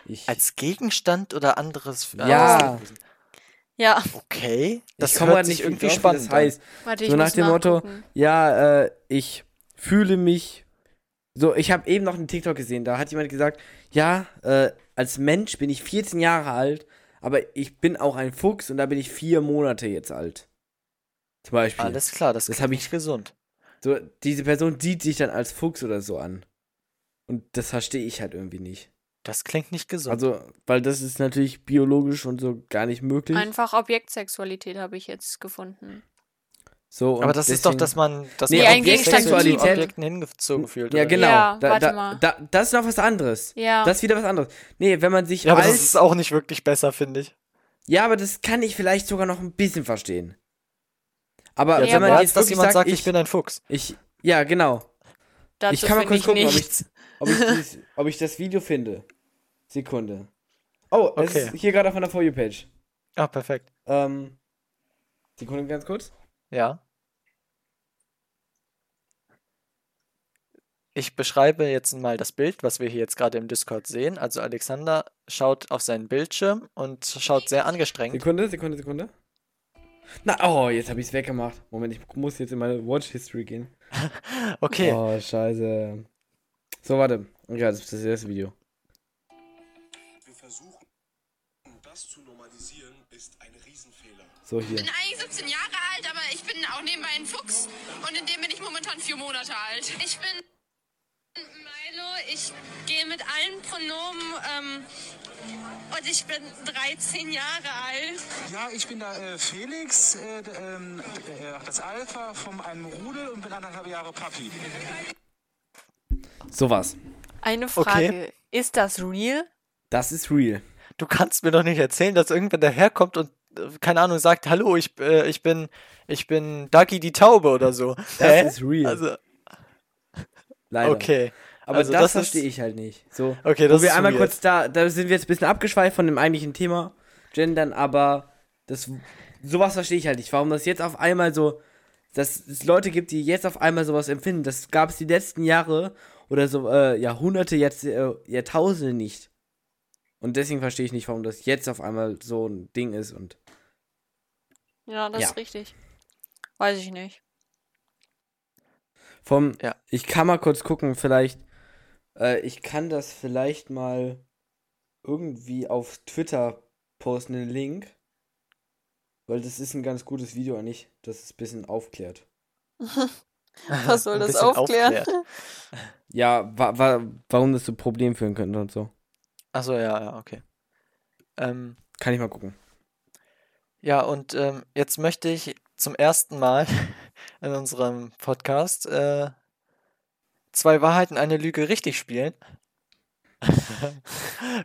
Ich, Als Gegenstand oder anderes? äh, Ja. Lebewesen? Ja, Okay, das ich komme hört halt sich nicht irgendwie drauf, spannend das an. heißt. warte, ich So nach dem Motto, nachgucken. Ja, äh, ich fühle mich. So, ich habe eben noch einen TikTok gesehen, da hat jemand gesagt, ja, äh, als Mensch bin ich 14 Jahre alt, aber ich bin auch ein Fuchs und da bin ich vier Monate jetzt alt. Zum Beispiel. Alles klar, das, Das klingt hab ich- nicht gesund. So, diese Person sieht sich dann als Fuchs oder so an. Und das verstehe ich halt irgendwie nicht. Das klingt nicht gesund. Also, weil das ist natürlich biologisch und so gar nicht möglich. Einfach Objektsexualität habe ich jetzt gefunden. So, und Aber das ist doch, deswegen- dass man, dass Nee, man ein auf Gegenstand sexuelle Objektsexualität- Objekten hingezogen fühlt. Ja, genau. Ja, da, warte da, mal. Da, das ist noch was anderes. Ja. Das ist wieder was anderes. Nee, wenn man sich Ja, aber das ist auch nicht wirklich besser, finde ich. ja, aber das kann ich vielleicht sogar noch ein bisschen verstehen. Aber Ja, wenn man jetzt dass jemand sagt, sagt, ich bin ein Fuchs. ich, ja, genau. Dazu ich kann mal kurz gucken, ob ich, ob, ich dies, ob ich das Video finde. Sekunde. Oh, es Okay. ist hier gerade auf meiner For You-Page. Ah, perfekt. Ähm, Sekunde ganz kurz. Ja. Ich beschreibe jetzt mal das Bild, was wir hier jetzt gerade im Discord sehen. Also Alexander schaut auf seinen Bildschirm und schaut sehr angestrengt. Sekunde, Sekunde, Sekunde. Na, oh, jetzt habe ich es weggemacht. Moment, ich muss jetzt in meine Watch History gehen. Okay. Oh, scheiße. So, warte. Ja, das ist das erste Video. Wir versuchen, das zu normalisieren, ist ein Riesenfehler. So, hier. bin eigentlich 17 Jahre alt, aber ich bin auch nebenbei ein Fuchs und in dem bin ich momentan vier Monate alt. Ich bin Milo, ich gehe mit allen Pronomen ähm, und ich bin 13 Jahre alt. Ja, ich bin da äh, Felix, äh, ähm, äh, das Alpha von einem Rudel und bin anderthalb Jahre Papi. Sowas. Eine Frage. Ist das real? Das ist real. Du kannst mir doch nicht erzählen, dass irgendwer daherkommt und, äh, keine Ahnung, sagt, hallo, ich, äh, ich bin, ich bin Ducky die Taube oder so. Das ist real. Also, Leider. okay. Aber also das, das verstehe ich halt nicht. So. Okay, das Wo wir ist einmal weird. kurz da, da sind wir jetzt ein bisschen abgeschweift von dem eigentlichen Thema, Gendern, aber das, sowas verstehe ich halt nicht. Warum das jetzt auf einmal so, dass es Leute gibt, die jetzt auf einmal sowas empfinden. Das gab es die letzten Jahre oder so äh, Jahrhunderte, jetzt äh, Jahrtausende nicht. Und deswegen verstehe ich nicht, warum das jetzt auf einmal so ein Ding ist und Ja, das Ja. ist richtig. Weiß ich nicht. Vom, Ja. ich kann mal kurz gucken, vielleicht, äh, ich kann das vielleicht mal irgendwie auf Twitter posten, den Link. Weil das ist ein ganz gutes Video eigentlich, das es ein bisschen aufklärt. Was soll das aufklären? aufklärt. Ja, wa wa warum das zu Problemen führen könnte und so. Achso, ja, ja, okay. Ähm, Kann ich mal gucken. ja, und ähm, jetzt möchte ich zum ersten Mal in unserem Podcast äh, zwei Wahrheiten, eine Lüge richtig spielen.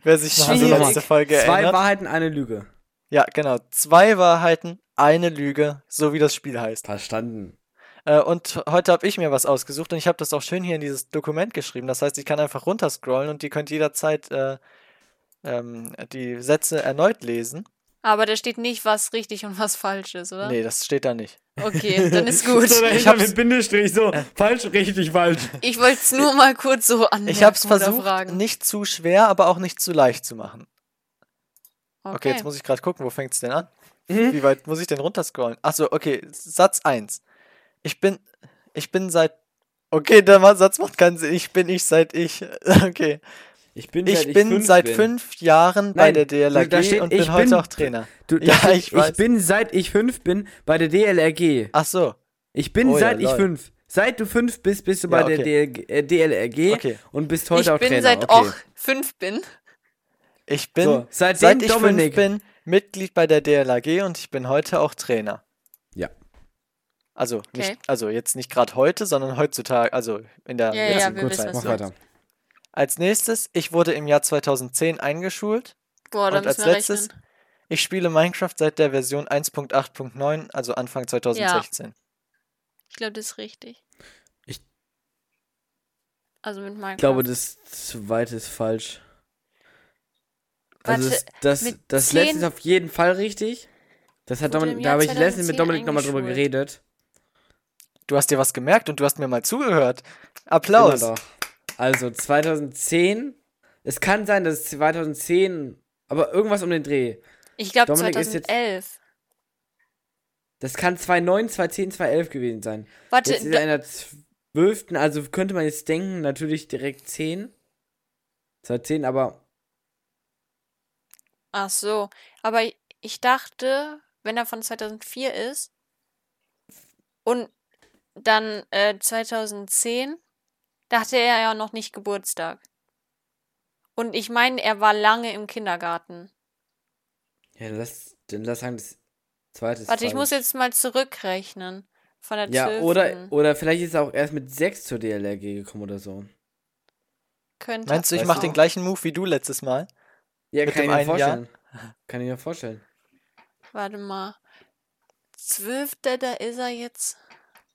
Wer sich noch an die letzte Folge Zwei erinnert. Wahrheiten, eine Lüge. Ja, genau. Zwei Wahrheiten, eine Lüge, so wie das Spiel heißt. Verstanden. Äh, und heute habe ich mir was ausgesucht und ich habe das auch schön hier in dieses Dokument geschrieben. Das heißt, ich kann einfach runterscrollen und ihr könnt jederzeit äh, ähm, die Sätze erneut lesen. Aber da steht nicht, was richtig und was falsch ist, oder? Nee, das steht da nicht. Okay, dann ist gut. Ich hab's- mit Bindestrich so, falsch, richtig, falsch. Ich wollte es nur mal kurz so anmerken Ich habe es versucht, fragen. nicht zu schwer, aber auch nicht zu leicht zu machen. Okay, Okay, jetzt muss ich gerade gucken, wo fängt es denn an? Mhm. Wie weit muss ich denn runterscrollen? Achso, okay, Satz 1. Ich bin, ich bin seit, okay, der Satz macht keinen Sinn. Ich bin ich seit ich, okay. Ich bin, Ich seit bin fünf seit bin. fünf Jahren bei Nein, der du- da DLRG steht, und ich bin heute bin- auch Trainer. Du, Ja, steht, ich weiß. ich bin seit ich fünf bin bei der DLRG. Ach so, Ich bin Oh ja, seit ich lol. fünf. Seit du fünf bist, bist du Ja, bei der DLG, äh, DLRG Okay. und bist heute ich auch bin Trainer. seit okay. auch fünf bin. ich bin, So, seit ich Dominik- fünf bin, Mitglied bei der DLRG und ich bin heute auch Trainer. Ja. Also, Okay. nicht, also jetzt nicht gerade heute, sondern heutzutage, also in der Ja, ja, jetzigen wir wissen, Zeit. was Mach weiter. Als nächstes, ich wurde im Jahr 2010 eingeschult. Boah, da Und als müssen wir letztes, rechnen. ich spiele Minecraft seit der Version 1.8.9, also Anfang 2016. Ich glaube, das ist richtig. Ich- Also mit Minecraft. Ich glaube, das zweite ist falsch. Also Warte, das, das, das 10 letzte ist auf jeden Fall richtig. Das hat Dominik, da habe ich letztens 2010 mit Dominik nochmal drüber geredet. Du hast dir was gemerkt und du hast mir mal zugehört. Applaus. Immer doch. Also 2010. Es kann sein, dass es 2010, aber irgendwas um den Dreh. ich glaube Dominik ist jetzt- 2011. Das kann 2009, 2010, 2011 gewesen sein. Warte, Jetzt ist er in der 12. Also könnte man jetzt denken, natürlich direkt 10. 2010, aber ach so. Aber ich- ich dachte, wenn er von 2004 ist und dann äh, 2010, dachte er ja noch nicht Geburtstag. Und ich meine, er war lange im Kindergarten. ja, lass, dann lass sagen, das zweite ist Warte, ich muss jetzt mal zurückrechnen. Von der Ja, 12. oder, oder vielleicht ist er auch erst mit 6 zur DLRG gekommen oder so. könnte. Meinst du, ich mache den gleichen Move wie du letztes Mal? Ja, Mit kann ich mir einen Jahr? vorstellen. Kann ich mir vorstellen. Warte mal. 12. da ist er jetzt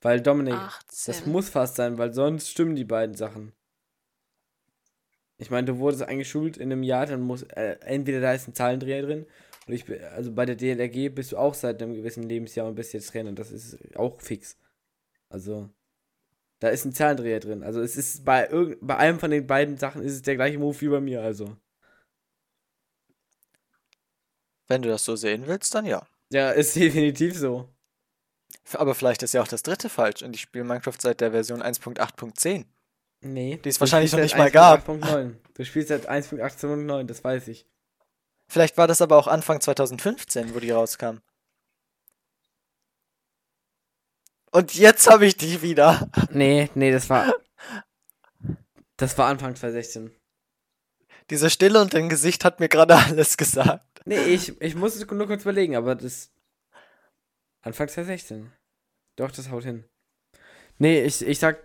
Weil Dominik, 18. das muss fast sein, weil sonst stimmen die beiden Sachen. Ich meine, du wurdest eingeschult in einem Jahr, dann muss äh, entweder da ist ein Zahlendreher drin und ich bin, also bei der DLRG bist du auch seit einem gewissen Lebensjahr und bist jetzt Trainer. Das ist auch fix. Also da ist ein Zahlendreher drin. Also es ist bei irgend, bei einem von den beiden Sachen ist es der gleiche Move wie bei mir. Also Wenn du das so sehen willst, dann ja. Ja, ist definitiv so. Aber vielleicht ist ja auch das dritte falsch und ich spiele Minecraft seit der Version 1.8.10. Nee. Die es wahrscheinlich noch nicht mal gab. 1.8.9. Du spielst seit 1.18.9, das weiß ich. Vielleicht war das aber auch Anfang 2015, wo die rauskam. Und jetzt habe ich die wieder. Nee, nee, das war. Das war Anfang 2016. Diese Stille und dein Gesicht hat mir gerade alles gesagt. Nee, ich, ich muss es nur kurz überlegen, aber das. Anfang 2016. Doch, das haut hin. Nee, ich, ich sag,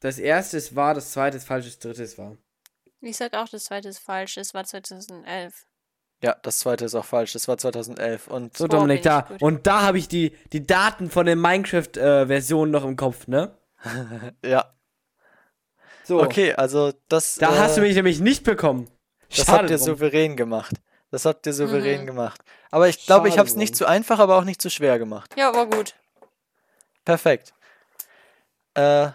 das erste ist wahr, das zweite ist falsch, das dritte ist wahr. Ich sag auch, das zweite ist falsch. Es war 2011. Ja, das zweite ist auch falsch. Das war 2011. Und So, Dominik, da. Und da habe ich die, die Daten von der Minecraft-Version noch im Kopf, ne? ja, So. okay, also das. Da äh, hast du mich nämlich nicht bekommen. Das Schade habt ihr drum. souverän gemacht. Das habt ihr souverän Mhm. gemacht. Aber ich glaube, ich habe es nicht zu einfach, aber auch nicht zu schwer gemacht. Ja, war gut. Perfekt. Äh,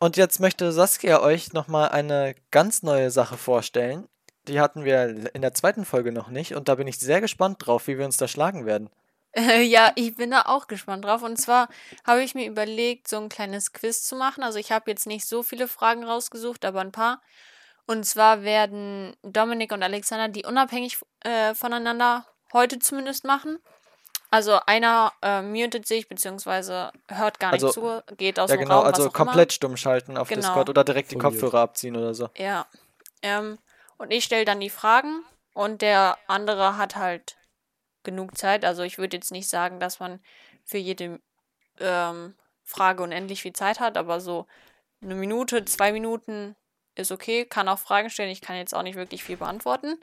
und jetzt möchte Saskia euch nochmal eine ganz neue Sache vorstellen. Die hatten wir in der zweiten Folge noch nicht und da bin ich sehr gespannt drauf, wie wir uns da schlagen werden. Äh, ja, ich bin da auch gespannt drauf. Und zwar habe ich mir überlegt, so ein kleines Quiz zu machen. Also ich habe jetzt nicht so viele Fragen rausgesucht, aber ein paar. Und zwar werden Dominik und Alexander die unabhängig äh, voneinander heute zumindest machen. Also einer äh, mutet sich beziehungsweise hört gar nicht Also, zu, geht aus Ja, dem genau, Raum, was also auch immer. komplett stumm schalten auf Genau. Discord oder direkt die. Kopfhörer abziehen oder so. Ja. Ähm, und ich stelle dann die Fragen und der andere hat halt genug Zeit. Also ich würde jetzt nicht sagen, dass man für jede ähm, Frage unendlich viel Zeit hat, aber so eine Minute, zwei Minuten ist okay. Kann auch Fragen stellen. Ich kann jetzt auch nicht wirklich viel beantworten.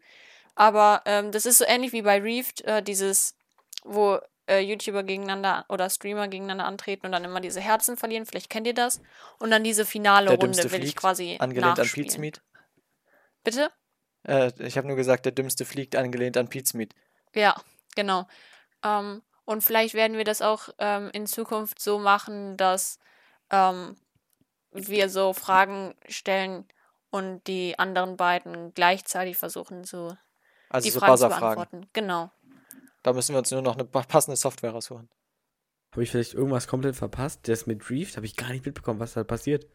Aber ähm, das ist so ähnlich wie bei Reefed, äh, dieses, wo äh, YouTuber gegeneinander oder Streamer gegeneinander antreten und dann immer diese Herzen verlieren. Vielleicht kennt ihr das. Und dann diese finale Der Runde will ich fliegt, quasi Angelehnt an nachspielen. Pete's Meat. Bitte? Äh, ich habe nur gesagt, der Dümmste fliegt, angelehnt an Pete's Meat. Ja, genau. Ähm, und vielleicht werden wir das auch ähm, in Zukunft so machen, dass ähm, wir so Fragen stellen und die anderen beiden gleichzeitig versuchen, so Also die so Fragen zu beantworten. Genau. Da müssen wir uns nur noch eine pa- passende Software rausholen. Habe ich vielleicht irgendwas komplett verpasst? Das mit Reef habe ich gar nicht mitbekommen, was da passiert.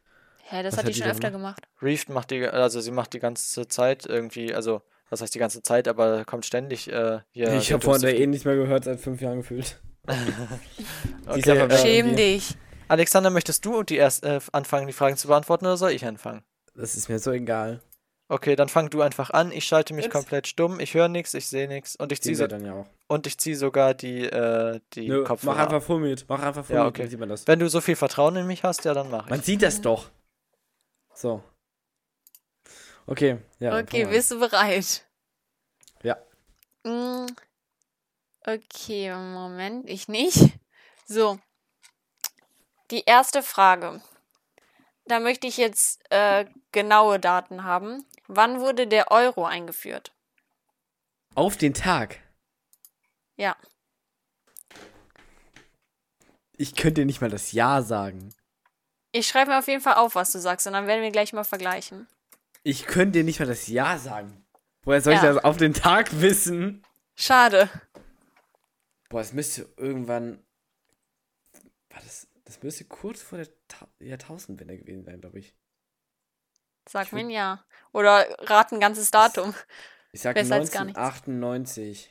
Hä, das Was hat hat die die schon da öfter gemacht. Reefed macht die, also sie macht die ganze Zeit irgendwie, also was heißt die ganze Zeit, aber kommt ständig äh, hier. ich habe von Dümmste der eh nichts mehr gehört seit fünf Jahren gefühlt. Okay, Schäm dich. Alexander, möchtest du die erst äh, anfangen, die Fragen zu beantworten oder soll ich anfangen? Das ist mir so egal. Okay, dann fang du einfach an. Ich schalte mich Jetzt? komplett stumm. Ich höre nichts, ich sehe nichts und ich ziehe so, ja und ich ziehe sogar die äh, die Nö, Kopfhörer. mach einfach Full Mute. Mach einfach Full Ja, okay. dann sieht man das. Wenn du so viel Vertrauen in mich hast, ja, dann mach Man ich. sieht das doch. So. Okay, ja. Okay, bist du bereit? Ja. Mm, Okay, Moment, ich nicht. So. Die erste Frage. Da möchte ich jetzt äh, genaue Daten haben. Wann wurde der Euro eingeführt? Auf den Tag. Ja. Ich könnte nicht mal das Ja sagen. Ich schreibe mir auf jeden Fall auf, was du sagst, und dann werden wir gleich mal vergleichen. Ich könnte nicht mal das Ja sagen. Woher soll ich Ja. das auf den Tag wissen? Schade. Boah, es müsste irgendwann. War das. Das müsste kurz vor der Ta Jahrtausendwende gewesen sein, glaube ich. Sag Ich mir ein Ja. Oder rat ein ganzes Datum. Ich sag Besser als gar nichts. 1998.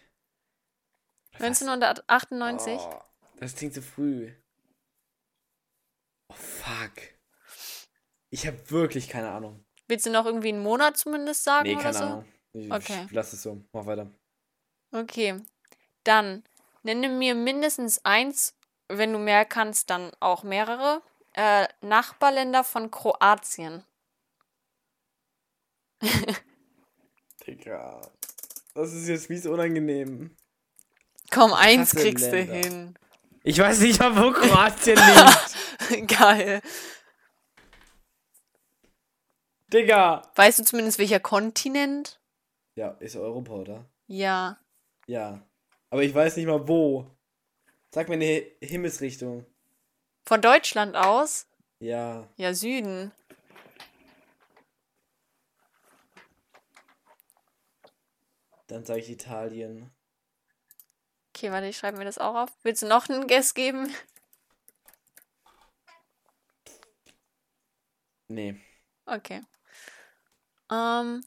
Oder was? 1998? Oh, das klingt zu früh. Oh, fuck. Ich habe wirklich keine Ahnung. Willst du noch irgendwie einen Monat zumindest sagen Nee, oder keine so? Ahnung. Ich, Okay. ich lass es so. Mach weiter. Okay. Dann nenne mir mindestens eins, wenn du mehr kannst, dann auch mehrere. Äh, Nachbarländer von Kroatien. Digga. Das ist jetzt mies unangenehm. Komm, eins kriegst du hin. Ich weiß nicht mal, wo Kroatien liegt. Geil. Digga. Weißt du zumindest welcher Kontinent? Ja, ist Europa, oder? Ja. Ja. Aber ich weiß nicht mal wo. Sag mir eine Hi- Himmelsrichtung. Von Deutschland aus? Ja. Ja, Süden. Dann sage ich Italien. Okay, warte, ich schreibe mir das auch auf. Willst du noch einen Guess geben? Nee. Okay. Ähm,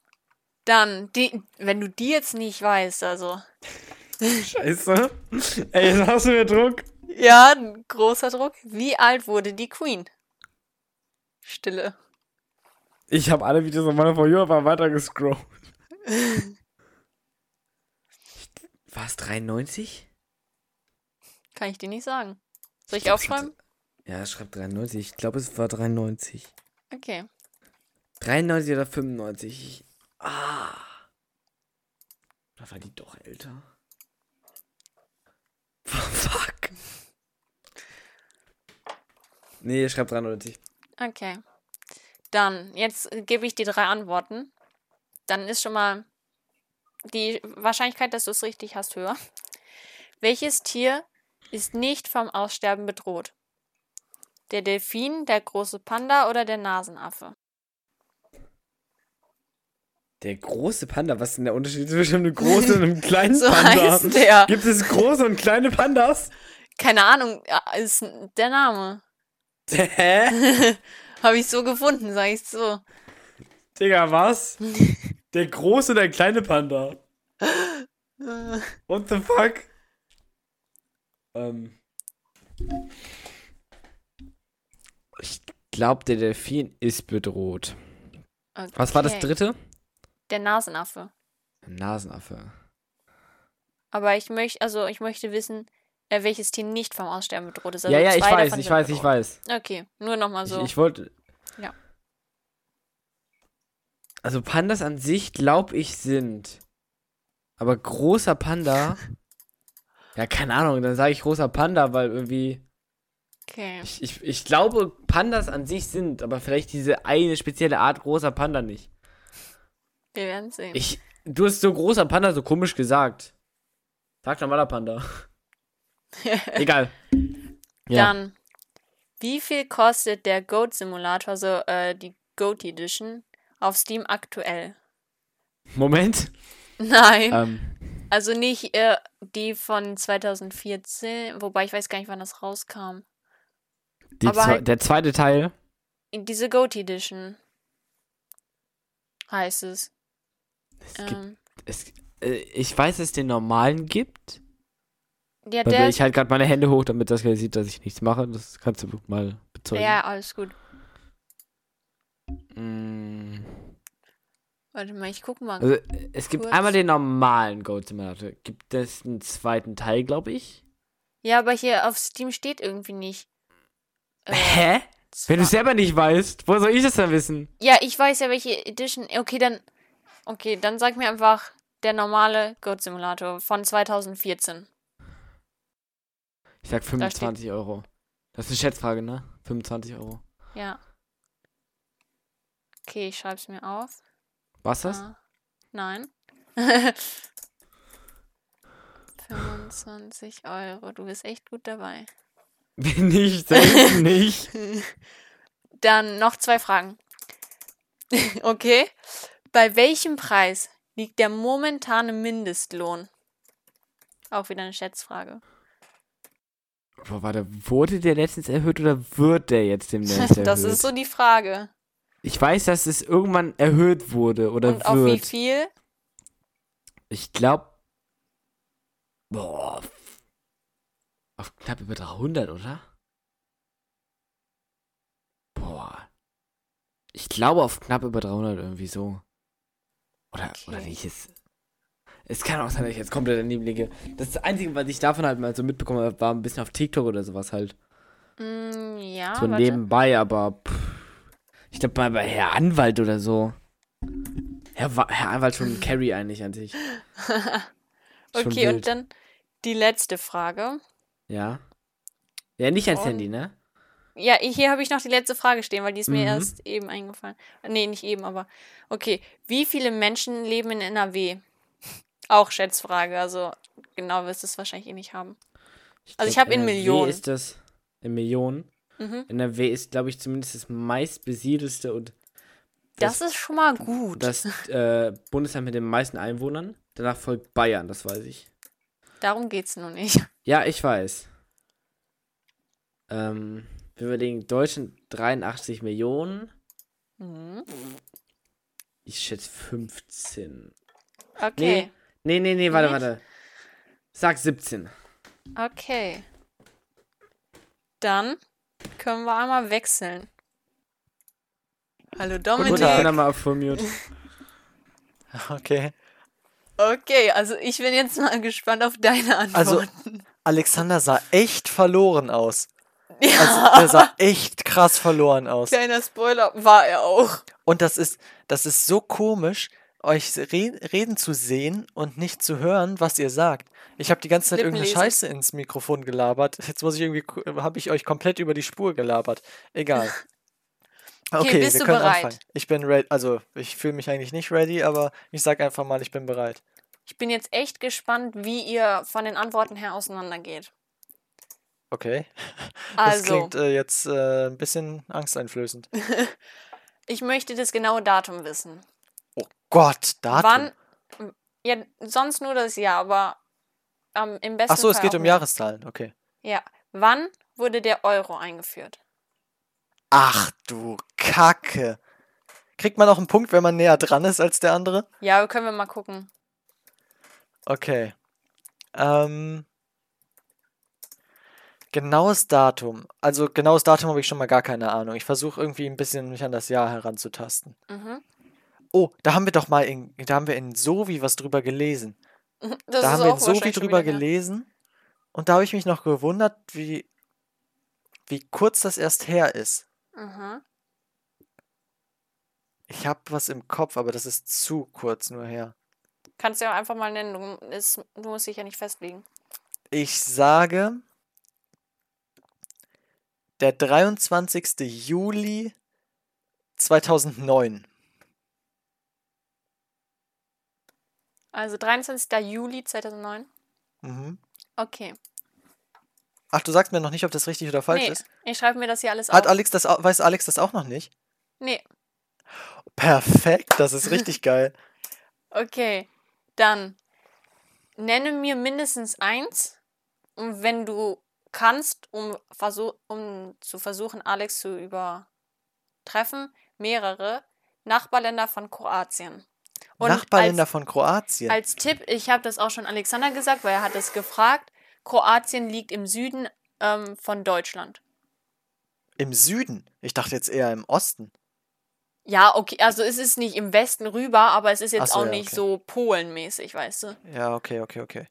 dann, die, wenn du die jetzt nicht weißt, also. Scheiße. Ey, jetzt hast du mir Druck. Ja, ein großer Druck. Wie alt wurde die Queen? Stille. Ich habe alle Videos auf meiner For You aber weiter gescrollt. War es 93? Kann ich dir nicht sagen. Soll ich glaub, aufschreiben? Ja, schreibt 93. Ich glaube, es war 93. Okay. 93 oder 95. Ich- Ah. Da war die doch älter. Fuck. Nee, schreibt 93. Okay. Dann, jetzt gebe ich die drei Antworten. Dann ist schon mal die Wahrscheinlichkeit, dass du es richtig hast, höher. Welches Tier ist nicht vom Aussterben bedroht? Der Delfin, der große Panda oder der Nasenaffe? Der große Panda, was ist denn der Unterschied zwischen einem großen und einem kleinen So Panda? heißt der. Gibt es große und kleine Pandas? Keine Ahnung, ist der Name. Hä? Habe ich so gefunden, sag ich so. Digga, was? Der große der kleine Panda. What the fuck? Ähm. Ich glaube, der Delfin ist bedroht. Okay. Was war das dritte? Der Nasenaffe. Nasenaffe. Aber ich möchte, also ich möchte wissen, äh, welches Tier nicht vom Aussterben bedroht ist. Also ja, ja, ich weiß, ich weiß, ich weiß. Okay, nur nochmal so. Ich, ich wollte. Ja. Also Pandas an sich, glaube ich, sind. Aber großer Panda. ja, keine Ahnung, dann sage ich großer Panda, weil irgendwie. okay. Ich, ich, ich glaube, Pandas an sich sind, aber vielleicht diese eine spezielle Art großer Panda nicht. Wir werden sehen. Ich, du hast so großer Panda so komisch gesagt. Sag normaler Panda. Egal. Ja. Dann, wie viel kostet der Goat Simulator, also äh, die Goat Edition, auf Steam aktuell? Moment. Nein, Ähm, also nicht äh, die von 2014, wobei ich weiß gar nicht, wann das rauskam. Aber halt- der zweite Teil. Diese Goat Edition heißt es. Es gibt, Ähm, es, äh, ich weiß, dass es den normalen gibt. ja, der ich halte gerade meine Hände hoch, damit das sieht, dass ich nichts mache. Das kannst du mal bezeugen. Ja, alles gut. Mm, Warte mal, ich guck mal. Also, es gibt Kurz. einmal den normalen Goat Simulator. Gibt es einen zweiten Teil, glaube ich? Ja, aber hier auf Steam steht irgendwie nicht. Äh, Hä? Wenn du selber nicht weißt, wo soll ich das dann wissen? Ja, ich weiß ja, welche Edition. Okay, dann. Okay, dann sag mir einfach der normale Goat Simulator von 2014. Ich sag 25 Euro. Das ist eine Schätzfrage, ne? 25 Euro. Ja. Okay, ich schreib's mir auf. Was das? Ah, nein. 25 Euro. Du bist echt gut dabei. Bin ich selbst nicht. Dann noch zwei Fragen. okay. Bei welchem Preis liegt der momentane Mindestlohn? Auch wieder eine Schätzfrage. Boah, warte, wurde der letztens erhöht oder wird der jetzt demnächst erhöht? Das ist so die Frage. Ich weiß, dass es irgendwann erhöht wurde oder Und auf wie wird. viel? Ich glaube. Boah. Auf knapp über 300, oder? Boah. Ich glaube auf knapp über 300 irgendwie so. Oder, oder Okay. wie ich es. Es kann auch sein, dass ich jetzt komplett daneben liege. Das, Einzige, was ich davon halt mal so mitbekommen habe, war ein bisschen auf TikTok oder sowas halt. Mm, ja, so warte. nebenbei, aber pff, ich glaube mal bei Herr Anwalt oder so. Herr, Herr Anwalt schon Carry eigentlich an sich. Okay, und dann die letzte Frage. Ja. Ja, nicht ans Und- Handy, ne? Ja, hier habe ich noch die letzte Frage stehen, weil die ist mir Mhm. erst eben eingefallen. Nee, nicht eben, aber. Okay. Wie viele Menschen leben in NRW? Auch Schätzfrage, also genau wirst du es wahrscheinlich eh nicht haben. Also ich glaub, hab in NRW Millionen. ist das in Millionen. Mhm. NRW ist, glaube ich, zumindest das meistbesiedelste und Das, ist schon mal gut. das äh, Bundesland mit den meisten Einwohnern. Danach folgt Bayern, das weiß ich. Darum geht's nur nicht. Ja, ich weiß. Ähm, wir überlegen, Deutschen 83 Millionen. Mhm. Ich schätze 15. Okay. Nee, nee, nee, warte, Nicht? warte. Sag 17. Okay. Dann können wir einmal wechseln. Hallo Gut, Dominik. ich bin mal auf Full Mute. Okay. Okay, also ich bin jetzt mal gespannt auf deine Also, Antworten. Alexander sah echt verloren aus. Ja, Also, der sah echt krass verloren aus. kleiner Spoiler, war er auch. Und das ist, das ist so komisch, euch re reden zu sehen und nicht zu hören, was ihr sagt. Ich habe die ganze Zeit irgendeine. Scheiße ins Mikrofon gelabert. Jetzt muss ich irgendwie, habe ich euch komplett über die Spur gelabert. Egal. Okay, bist wir du können bereit? anfangen. Ich bin ready, also ich fühle mich eigentlich nicht ready, aber ich sag einfach mal, ich bin bereit. Ich bin jetzt echt gespannt, wie ihr von den Antworten her auseinandergeht. Okay. Das Also, klingt äh, jetzt äh, ein bisschen angsteinflößend. ich möchte das genaue Datum wissen. Oh Gott, Datum. Wann? Ja, sonst nur das Jahr, aber ähm, im besten Ach so, es Fall geht auch um. Jahreszahlen. Okay. Ja. Wann wurde der Euro eingeführt? Ach du Kacke. Kriegt man auch einen Punkt, wenn man näher dran ist als der andere? Ja, können wir mal gucken. Okay. Ähm. Genaues Datum. Also genaues Datum habe ich schon mal gar keine Ahnung. Ich versuche irgendwie ein bisschen mich an das Jahr heranzutasten. Mhm. Oh, da haben wir doch mal in, da haben wir in Sovi was drüber gelesen. Das da haben wir in Sovi drüber her. gelesen. Und da habe ich mich noch gewundert, wie, wie kurz das erst her ist. Mhm. Ich habe was im Kopf, aber das ist zu kurz nur her. Kannst du ja einfach mal nennen. Du, ist, du musst dich ja nicht festlegen. Ich sage der 23. Juli 2009. Also 23. Juli 2009. Mhm. Okay. Ach, du sagst mir noch nicht, ob das richtig oder falsch nee, ist. ich schreibe mir das hier alles Hat auf. Alex das, weiß Alex das auch noch nicht? Nee, Perfekt, das ist richtig geil. okay. Dann nenne mir mindestens eins. Und wenn du kannst, um, versuch, um zu versuchen, Alex zu übertreffen, mehrere Nachbarländer von Kroatien. Und Nachbarländer als, von Kroatien. als Tipp, ich habe das auch schon Alexander gesagt, weil er hat es gefragt. Kroatien liegt im Süden ähm, von Deutschland. Im Süden. Ich dachte jetzt eher im Osten. Ja, okay, also es ist nicht im Westen rüber, aber es ist jetzt so, auch ja, nicht okay. so Polenmäßig, weißt du? Ja, okay, okay, okay.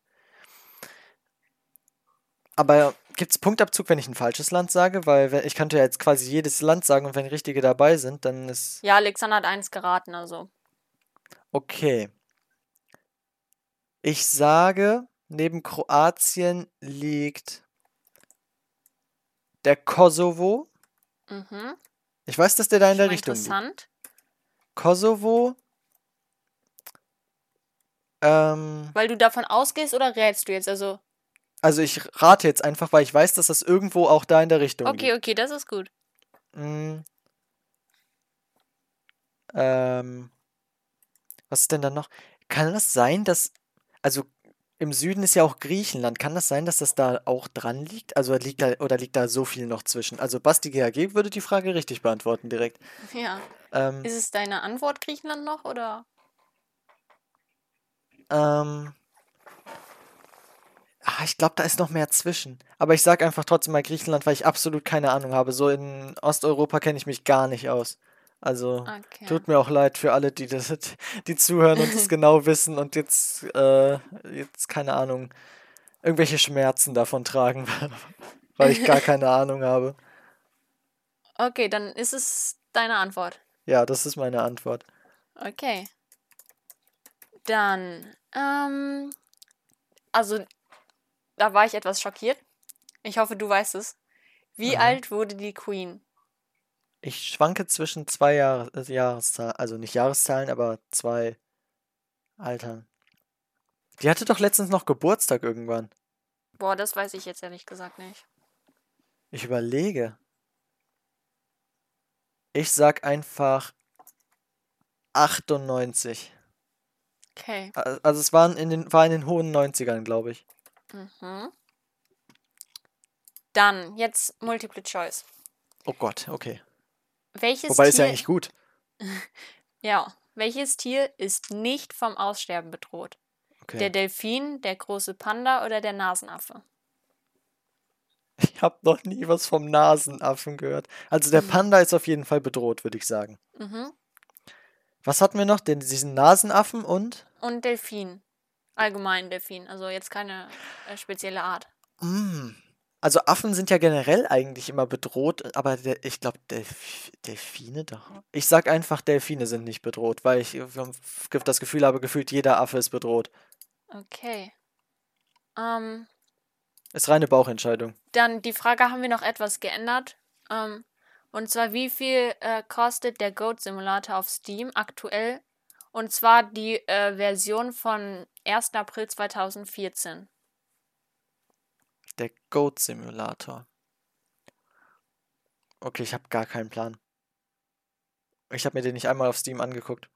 Aber gibt es Punktabzug, wenn ich ein falsches Land sage? Weil ich könnte ja jetzt quasi jedes Land sagen und wenn richtige dabei sind, dann ist. Ja, Alexander hat eins geraten, also. Okay. Ich sage, neben Kroatien liegt der Kosovo. Mhm. Ich weiß, dass der da in der Richtung liegt. Interessant. Kosovo. Ähm, Weil du davon ausgehst oder rätst du jetzt? Also, also ich rate jetzt einfach, weil ich weiß, dass das irgendwo auch da in der Richtung okay, liegt. okay, das ist gut. Mm. Ähm, was ist denn da noch? Kann das sein, dass, also im Süden ist ja auch Griechenland. Kann das sein, dass das da auch dran liegt? Also liegt da, oder liegt da so viel noch zwischen? Also Basti GHG würde die Frage richtig beantworten direkt. Ja. Ähm, Ist es deine Antwort Griechenland noch oder? ähm, ich glaube, da ist noch mehr zwischen. Aber ich sag einfach trotzdem mal Griechenland, weil ich absolut keine Ahnung habe. So in Osteuropa kenne ich mich gar nicht aus. Also. Okay. Tut mir auch leid für alle, die das, die zuhören und das genau wissen und jetzt, äh, jetzt, keine Ahnung, irgendwelche Schmerzen davon tragen, weil ich gar keine Ahnung habe. Okay, dann ist es deine Antwort. Ja, das ist meine Antwort. Okay. Dann, ähm, also, da war ich etwas schockiert. Ich hoffe, du weißt es. Wie Aha. alt wurde die Queen? Ich schwanke zwischen zwei Jahres, äh, Jahreszahlen, also nicht Jahreszahlen, aber zwei Altern. Die hatte doch letztens noch Geburtstag irgendwann. Boah, das weiß ich jetzt ehrlich gesagt nicht. Ich überlege. Ich sag einfach 98. Okay. Al- Also es waren in den, war in den hohen 90ern, glaube ich. Mhm. Dann, jetzt Multiple Choice. Oh Gott, okay. Welches Wobei ist Tier, ja eigentlich gut. ja, welches Tier ist nicht vom Aussterben bedroht? Okay. Der Delfin, der große Panda oder der Nasenaffe? Ich habe noch nie was vom Nasenaffen gehört. Also der Panda ist auf jeden Fall bedroht, würde ich sagen. Mhm. Was hatten wir noch? Den, diesen Nasenaffen und? Und Delfin. Allgemein Delfin, also jetzt keine äh, spezielle Art. Mm. Also Affen sind ja generell eigentlich immer bedroht, aber der, ich glaube Delf Delfine doch. Ich sag einfach, Delfine sind nicht bedroht, weil ich das Gefühl habe, gefühlt jeder Affe ist bedroht. Okay. Ähm, Ist reine Bauchentscheidung. dann die Frage haben wir noch etwas geändert. Ähm, und zwar, wie viel äh, kostet der Goat Simulator auf Steam aktuell? Und zwar die äh, Version von 1. April 2014. Der Goat Simulator. Okay, ich habe gar keinen Plan. Ich habe mir den nicht einmal auf Steam angeguckt.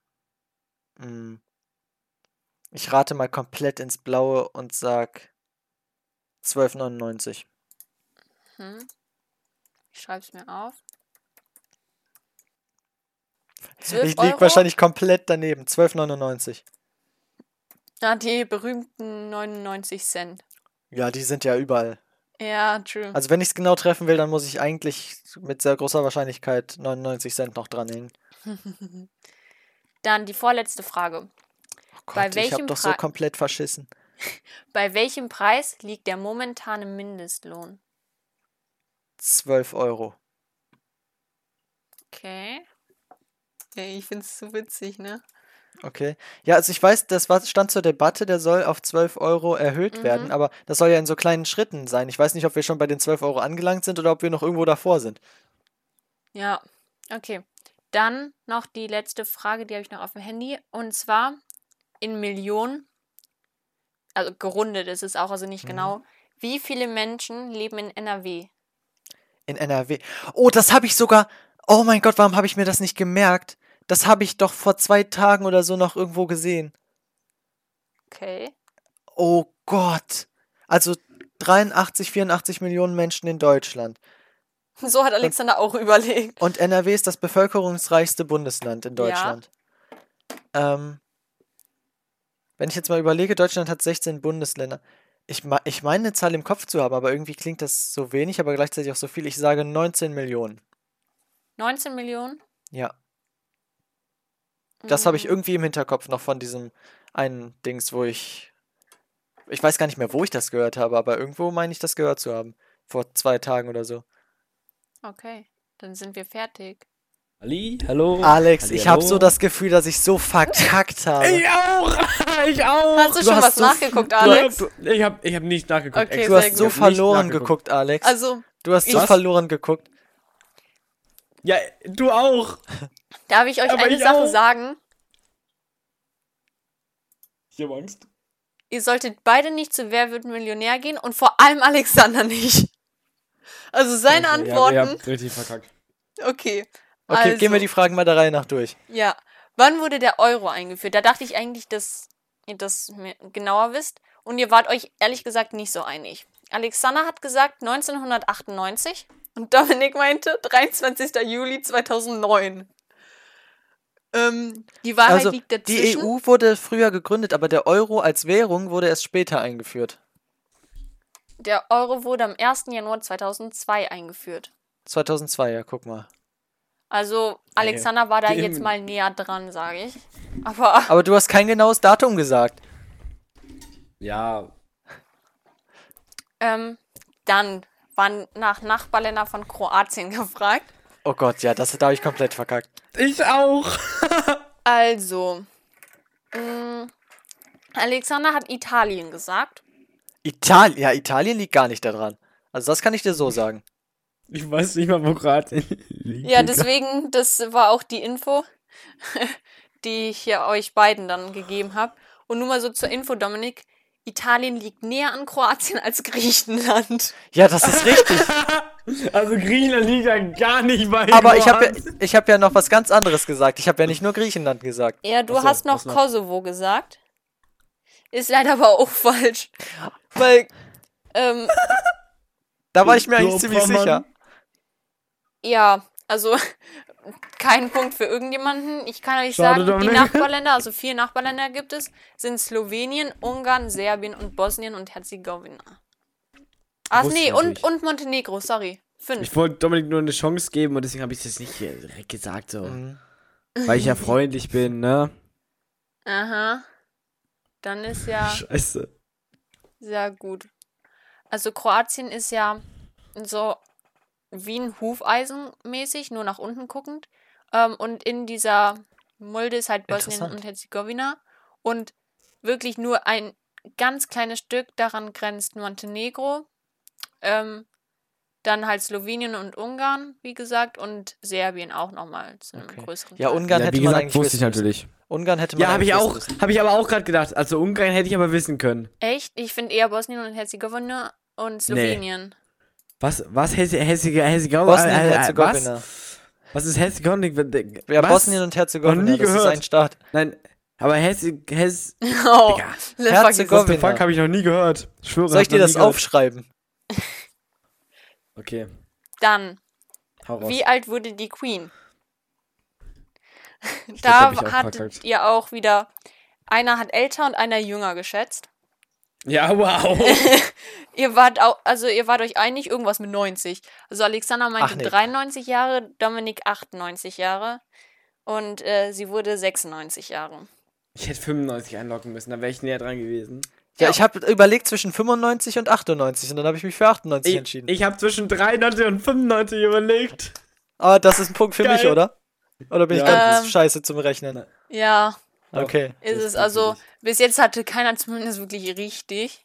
Hm. Ich rate mal komplett ins Blaue und sag 12,99. Hm. Ich schreibe es mir auf. 12 Ich lieg Euro? wahrscheinlich komplett daneben. 12,99. Ja, die berühmten 99 Cent. Ja, die sind ja überall. Ja, true. Also wenn ich es genau treffen will, dann muss ich eigentlich mit sehr großer Wahrscheinlichkeit 99 Cent noch dranhängen. Dann die vorletzte Frage. Oh Gott, Bei ich welchem hab doch so komplett verschissen. Bei welchem Preis liegt der momentane Mindestlohn? 12 Euro. Okay. Ja, ich finde es so witzig, ne? Okay. Ja, also ich weiß, das war, stand zur Debatte, der soll auf 12 Euro erhöht Mhm. werden, aber das soll ja in so kleinen Schritten sein. Ich weiß nicht, ob wir schon bei den 12 Euro angelangt sind oder ob wir noch irgendwo davor sind. Ja, okay. Dann noch die letzte Frage, die habe ich noch auf dem Handy. Und zwar in Millionen, also gerundet ist es auch, also nicht Mhm. genau. Wie viele Menschen leben in NRW? In NRW. Oh, das habe ich sogar. Oh mein Gott, warum habe ich mir das nicht gemerkt? Das habe ich doch vor zwei Tagen oder so noch irgendwo gesehen. Okay. Oh Gott. Also 83, 84 Millionen Menschen in Deutschland. So hat Alexander auch überlegt. Und NRW ist das bevölkerungsreichste Bundesland in Ja. Deutschland. Ähm, wenn ich jetzt mal überlege, Deutschland hat 16 Bundesländer. Ich, ich meine eine Zahl im Kopf zu haben, aber irgendwie klingt das so wenig, aber gleichzeitig auch so viel. Ich sage 19 Millionen. 19 Millionen? Ja, das habe ich Mm, irgendwie im Hinterkopf noch von diesem einen Dings, wo ich. Ich weiß gar nicht mehr, wo ich das gehört habe, aber irgendwo meine ich das gehört zu haben. Vor zwei Tagen oder so. Okay, dann sind wir fertig. Ali, hallo. Alex, Ali, ich habe so das Gefühl, dass ich so verkackt habe. Ich auch! Ich auch! Hast du, du schon hast was so nachgeguckt, Alex? Ich habe ich hab nicht nachgeguckt. Okay. Du hast so verloren geguckt, Alex. Also, du hast so verloren geguckt. Ja, du auch. darf ich euch Aber eine ich Sache auch. sagen? Ich habe Angst. Ihr solltet beide nicht zu Wer wird Millionär gehen und vor allem Alexander nicht. Also seine Okay, ja, Antworten. ihr habt richtig verkackt. Okay. Okay, also, gehen wir die Fragen mal der Reihe nach durch. Ja. Wann wurde der Euro eingeführt? Da dachte ich eigentlich, dass ihr das mir genauer wisst. Und ihr wart euch ehrlich gesagt nicht so einig. Alexander hat gesagt 1998 und Dominik meinte 23. Juli 2009. Ähm, die Wahrheit Also, liegt die dazwischen. EU wurde früher gegründet, aber der Euro als Währung wurde erst später eingeführt. Der Euro wurde am 1. Januar 2002 eingeführt. 2002, ja, guck mal. Also Alexander war da dem- jetzt mal näher dran, sage ich. Aber Aber du hast kein genaues Datum gesagt. Ja, ähm, dann waren nach Nachbarländer von Kroatien gefragt. Oh Gott, ja, das da habe ich komplett verkackt. ich auch. Also, mh, Alexander hat Italien gesagt. Italien, ja, Italien liegt gar nicht da dran. Also das kann ich dir so sagen. Ich weiß nicht mal, wo Kroatien liegt. Ja, deswegen, das war auch die Info, die ich hier euch beiden dann gegeben habe. Und nur mal so zur Info, Dominik. Italien liegt näher an Kroatien als Griechenland. Ja, das ist richtig. Also Griechenland liegt ja gar nicht bei Aber ich habe ja, ich hab ja noch was ganz anderes gesagt. Ich habe ja nicht nur Griechenland gesagt. Ja, du so, hast noch was noch? Kosovo gesagt. ist leider aber auch falsch. Weil, ähm, Da war ich mir eigentlich ziemlich sicher. ja, also kein Punkt für irgendjemanden. Ich kann euch Schade, sagen, die Dominik. Nachbarländer, also vier Nachbarländer gibt es, sind Slowenien, Ungarn, Serbien und Bosnien und Herzegowina. Ach nee, und, und Montenegro, sorry. Fünf. Ich wollte Dominik nur eine Chance geben und deswegen habe ich das nicht direkt gesagt, so. Mhm. Weil ich ja freundlich bin, ne? Aha. Dann ist ja Scheiße. sehr gut. Also Kroatien ist ja so wie ein Hufeisen mäßig, nur nach unten guckend. Ähm, und in dieser Mulde ist halt Bosnien und Herzegowina. Und wirklich nur ein ganz kleines Stück daran grenzt Montenegro. Ähm, dann halt Slowenien und Ungarn, wie gesagt, und Serbien auch nochmal zu einem Okay. größeren Ja. Ungarn ja, hätte wie man gesagt, eigentlich wusste ich natürlich. Ungarn hätte man Ja, habe ich auch, habe ich aber auch gerade gedacht. Also Ungarn hätte ich aber wissen können. Echt? Ich finde eher Bosnien und Herzegowina und Slowenien. Was, was, Hesse, Hessige, Hessige, Bosnien-Herzegowina. Was? was ist Herzegowina? Ja, Was? Bosnien und Herzegowina, Noch nie das ist gehört. ein Staat. Nein, aber Hesse, Hesse, Oh, Digga. Herzegowina. what the fuck, habe ich noch nie gehört. Ich schwöre, Soll ich dir das aufschreiben? Okay, Dann, wie alt wurde die Queen? da hattet ihr auch wieder, einer hat älter und einer jünger geschätzt. Ja, wow. Ihr wart auch, also ihr wart euch einig, irgendwas mit 90. Also Alexander meinte Ach, nee. 93 Jahre, Dominik 98 Jahre und äh, sie wurde 96 Jahre. ich hätte 95 einloggen müssen, dann wäre ich näher dran gewesen. Ja, Ja. ich habe überlegt zwischen 95 und 98 und dann habe ich mich für 98 Ich, entschieden. ich habe zwischen 93 und 95 überlegt. Aber das ist ein Punkt für mich, Geil. oder? Oder bin ich Ja. ganz Ähm, scheiße zum Rechnen? Ja, Okay. ist Das es. Also bis jetzt hatte keiner zumindest wirklich richtig.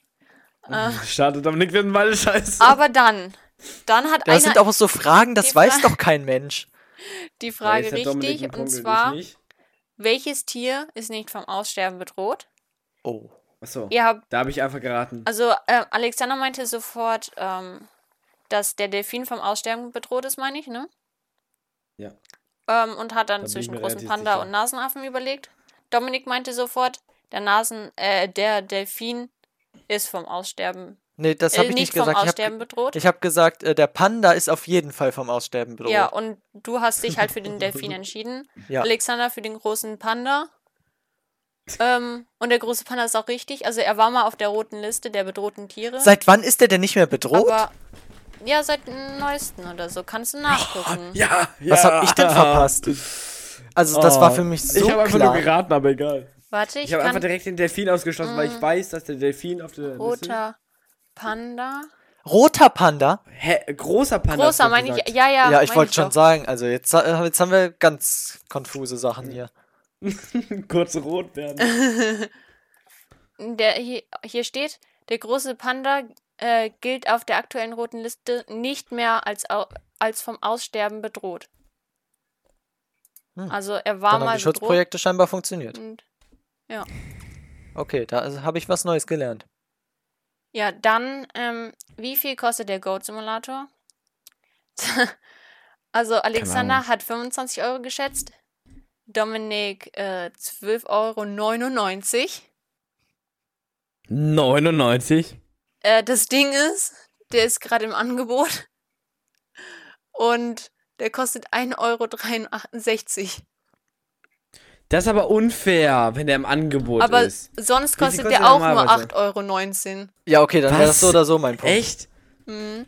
Äh, Schade, Dominik wird mal scheiße. aber dann, dann hat Das einer sind auch so Fragen, das weiß Fra- doch kein Mensch. die Frage richtig und ich zwar, welches Tier ist nicht vom Aussterben bedroht? Oh. Achso, Ihr habt da habe ich einfach geraten. Also, äh, Alexander meinte sofort, ähm, dass der Delfin vom Aussterben bedroht ist, meine ich, ne? Ja. Ähm, und hat dann Da ich zwischen großen Panda sicher. und Nasenaffen überlegt. Dominik meinte sofort, der Nasen, äh, der Delfin ist vom Aussterben, Nee, das äh, habe ich nicht nicht vom gesagt. Ich Aussterben habe bedroht. ich hab gesagt, äh, der Panda ist auf jeden Fall vom Aussterben bedroht. Ja, und du hast dich halt für den Delfin entschieden. Ja. Alexander für den großen Panda. Ähm, und der große Panda ist auch richtig. Also er war mal auf der roten Liste der bedrohten Tiere. Seit wann ist der denn nicht mehr bedroht? Aber ja, seit dem neuesten oder so. Kannst du nachgucken. Ja, ja. Was habe ich denn verpasst? Also, das war für mich so Ich habe einfach nur geraten, aber egal. Warte, ich, Ich habe einfach direkt den Delfin ausgeschlossen, weil ich weiß, dass der Delfin auf der Liste Roter Panda. Roter Panda? Hä, großer Panda. Großer, meine ich. Ja, ja. Ja, ich wollte schon sagen, also jetzt, äh, jetzt haben wir ganz konfuse Sachen hier. Kurz rot werden. Der, hier, hier steht, der große Panda äh, gilt auf der aktuellen roten Liste nicht mehr als, als vom Aussterben bedroht. Hm. Also er war Dann haben mal die Schutzprojekte scheinbar funktioniert. bedroht. Und, Okay, da habe ich was Neues gelernt. ja, dann, ähm, wie viel kostet der Goat Simulator? also Alexander hat 25 Euro geschätzt. Dominik äh, 12,99 Euro. 99. Äh, das Ding ist, der ist gerade im Angebot. Und der kostet 1,63 Euro. Das ist aber unfair, wenn der im Angebot Aber ist. sonst Wie viel kostet kostet der auch nur normalerweise? 8,19 Euro. Ja, okay, dann wäre das so oder so mein Punkt. Echt? Mhm.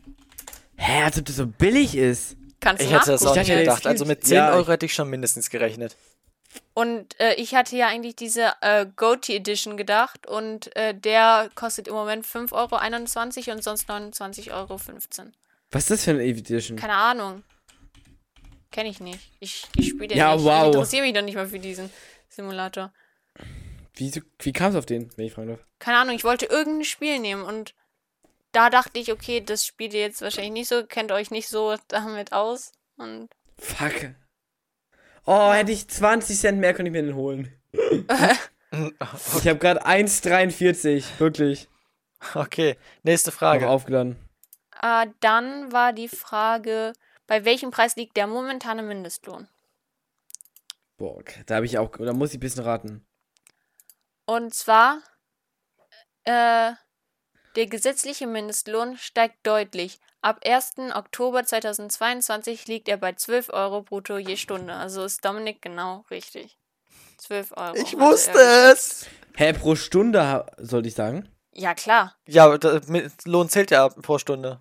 Hä, als ob das so billig ist. Kannst du Ich hätte das auch nicht gedacht. Also mit 10 Ja, Euro hätte ich schon mindestens gerechnet. Und äh, ich hatte ja eigentlich diese äh, Goatee Edition gedacht und äh, der kostet im Moment 5,21 Euro und sonst 29,15 Euro. Was ist das für eine Edition? Keine Ahnung. Kenne ich nicht. Ich, ich spiele den Ja, nicht. wow. Ich interessiere mich doch nicht mal für diesen Simulator. Wie, wie kam es auf den, wenn ich fragen darf? Keine Ahnung, ich wollte irgendein Spiel nehmen und da dachte ich, okay, das spielt ihr jetzt wahrscheinlich nicht so, kennt euch nicht so damit aus. Und Fuck. Oh, hätte ich 20 Cent mehr, könnte ich mir den holen. Ich habe gerade 1,43, wirklich. Okay, nächste Noch Frage. aufgeladen. äh, dann war die Frage, bei welchem Preis liegt der momentane Mindestlohn? Boah, da habe ich auch, da muss ich ein bisschen raten. Und zwar Äh, der gesetzliche Mindestlohn steigt deutlich. Ab 1. Oktober 2022 liegt er bei 12 Euro brutto je Stunde. Also ist Dominik genau richtig. 12 Euro. Ich wusste es. Hä, pro Stunde sollte ich sagen? Ja, klar. Ja, Mi- Lohn zählt ja pro Stunde.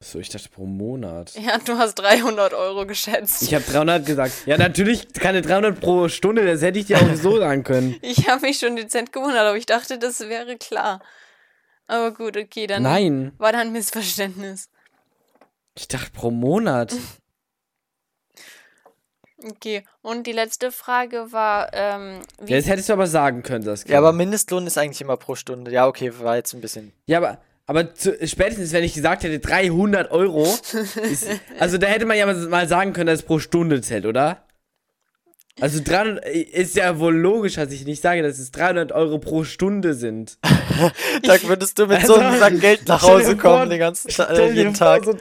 So, ich dachte pro Monat. Ja, du hast 300 Euro geschätzt. Ich habe 300 gesagt. Ja, natürlich keine 300 pro Stunde, das hätte ich dir auch so sagen können. Ich habe mich schon dezent gewundert, aber ich dachte, das wäre klar. Aber gut, okay, dann Nein, war da ein Missverständnis. Ich dachte pro Monat. Okay, und die letzte Frage war, ähm, wie Ja, das hättest du aber sagen können, das Ja, aber Mindestlohn ist eigentlich immer pro Stunde. Ja, okay, war jetzt ein bisschen. Ja, aber, aber zu, spätestens, wenn ich gesagt hätte, 300 Euro, ist, also da hätte man ja mal- sagen können, dass es pro Stunde zählt, oder? Also 300 ist ja wohl logisch, dass ich nicht sage, dass es 300 Euro pro Stunde sind. Da würdest du mit so einem Also, Sack Geld nach Hause vor, kommen den ganzen äh, jeden vor, Tag. So,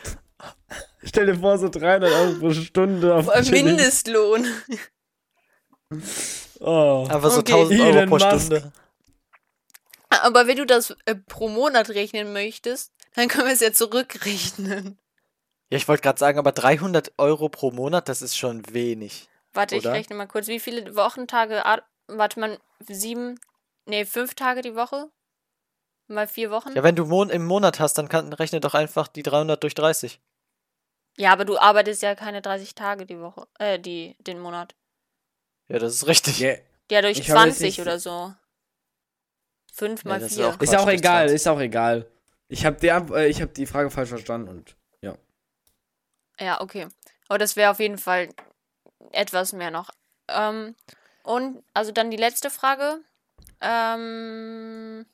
stell dir vor, so 300 Euro pro Stunde auf. Mindestlohn? Oh. Einfach so Okay. 1000 Euro Elon pro Musk. Stunde. Aber wenn du das äh, pro Monat rechnen möchtest, dann können wir es ja zurückrechnen. Ja, ich wollte gerade sagen, aber 300 Euro pro Monat, das ist schon wenig. Warte, Oder? ich rechne mal kurz. Wie viele Wochentage, ar- warte mal, sieben, nee, fünf Tage die Woche? Mal vier Wochen? Ja, wenn du Mon im Monat hast, dann kann, rechne doch einfach die 300 durch 30. Ja, aber du arbeitest ja keine 30 Tage die Woche, äh, die, den Monat. Ja, das ist richtig. Yeah. Ja, durch Ich habe jetzt 20 nicht- oder so. Fünf Ja, mal das ist vier. auch Ist Quatsch, auch egal, 20. ist auch egal. Ich habe die, äh, ich hab die Frage falsch verstanden und ja. Ja, okay. Aber das wäre auf jeden Fall etwas mehr noch. Ähm, und also dann die letzte Frage. Ähm,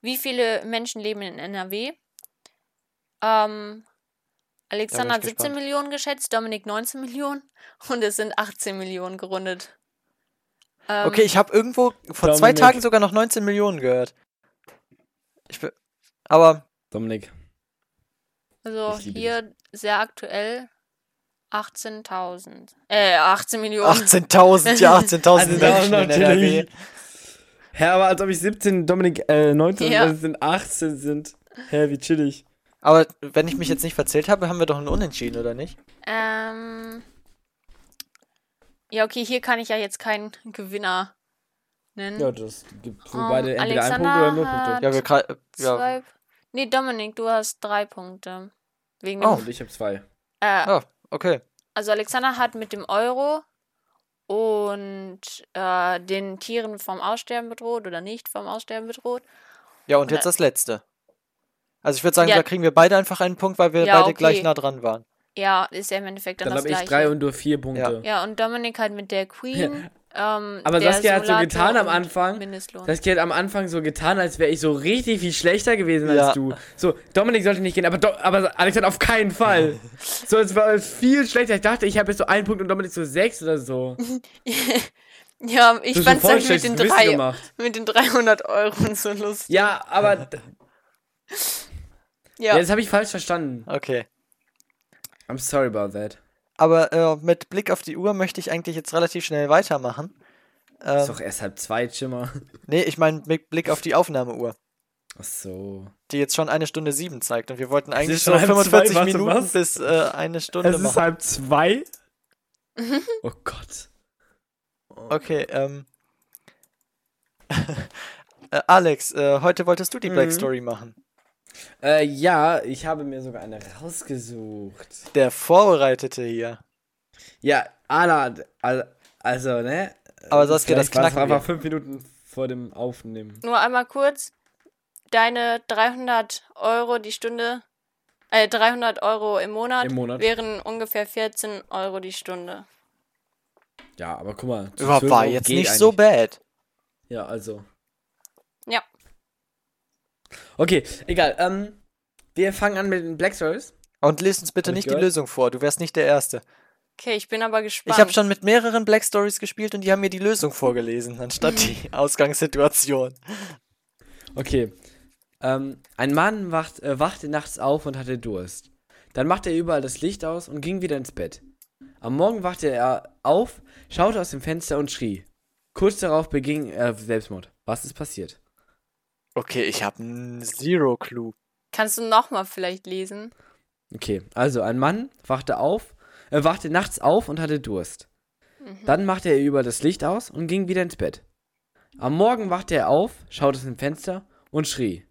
wie viele Menschen leben in NRW? Ähm, Alexander hat ich 17 gespannt. Millionen geschätzt, Dominik 19 Millionen und es sind 18 Millionen gerundet. Ähm, Okay, ich habe irgendwo vor zwei Dominik. Tagen sogar noch 19 Millionen gehört. Ich bin, aber Dominik. Also hier sehr aktuell 18.000. Äh, 18 Millionen. 18.000, ja, 18.000 Also Menschen in NRW. natürlich. Hä, aber als ob ich 17, Dominik äh, 19 Ja. sind 18 sind. Hä, wie chillig. Aber wenn ich mich jetzt nicht verzählt habe, haben wir doch einen Unentschieden, oder nicht? Ähm. Ja, okay, hier kann ich ja jetzt keinen Gewinner nennen. Ja, das gibt für Ähm, beide entweder ein Alexander Punkt oder null Punkte. Ja, wir ja, Zwei. Nee, Dominik, du hast drei Punkte. Wegen Oh. Und ich habe zwei. äh, ah, okay. Also Alexander hat mit dem Euro und äh, den Tieren vom Aussterben bedroht oder nicht vom Aussterben bedroht. Ja, und Oder- jetzt das letzte. Also ich würde sagen, Ja. da kriegen wir beide einfach einen Punkt, weil wir Ja, beide okay. gleich nah dran waren. Ja, ist ja im Endeffekt dann, Dann das habe ich gleiche. drei und du vier Punkte. ja, und Dominik halt mit der Queen. ähm, Aber Saskia hat so getan am Anfang. Saskia hat am Anfang so getan, als wäre ich so richtig viel schlechter gewesen Ja. als du. So, Dominik sollte nicht gehen, aber, Do aber Alexander auf keinen Fall. so, es war viel schlechter. Ich dachte, ich habe jetzt so einen Punkt und Dominik so sechs oder so. ja, ich fand's voll halt mit den, Gewissen drei, gemacht. mit den 300 Euro so lustig. Ja, aber Ja, ja, das habe ich falsch verstanden. Okay. I'm sorry about that. Aber äh, mit Blick auf die Uhr möchte ich eigentlich jetzt relativ schnell weitermachen. Ähm, Ist doch erst halb zwei, Chimmer. nee, ich meine mit Blick auf die Aufnahmeuhr, Ach so. die jetzt schon eine Stunde sieben zeigt. Und wir wollten eigentlich ist schon schon noch halb 45 zwei, Minuten was? bis äh, eine Stunde Es ist machen. halb zwei? oh Gott. Okay, ähm. äh, Alex, äh, heute wolltest du die Black Mhm. Story machen. Äh, ja, ich habe mir sogar eine rausgesucht. Der Vorbereitete hier. Ja, Ala, al- also, ne? Aber Saskia, das Vielleicht war es knacken wir. einfach fünf Minuten vor dem Aufnehmen. nur einmal kurz. Deine 300 Euro die Stunde, äh, 300 Euro im Monat, Im Monat. wären ungefähr 14 Euro die Stunde. Ja, aber guck mal. War, 12 war Euro jetzt geht nicht so eigentlich. bad. Ja, also. Okay, egal. Ähm, wir fangen an mit den Black Stories. Und lies uns bitte nicht die gehört. Lösung vor. Du wärst nicht der Erste. Okay, ich bin aber gespannt. Ich habe schon mit mehreren Black Stories gespielt und die haben mir die Lösung vorgelesen, anstatt die Ausgangssituation. Okay. Ähm, ein Mann wacht, äh, wachte nachts auf und hatte Durst. Dann machte er überall das Licht aus und ging wieder ins Bett. Am Morgen wachte er auf, schaute aus dem Fenster und schrie. Kurz darauf beging er Selbstmord. Was ist passiert? Okay, ich habe Zero Clue. Kannst du nochmal vielleicht lesen? Okay, also ein Mann wachte auf, äh, wachte nachts auf und hatte Durst. Mhm. Dann machte er über das Licht aus und ging wieder ins Bett. Am Morgen wachte er auf, schaute aus dem Fenster und schrie.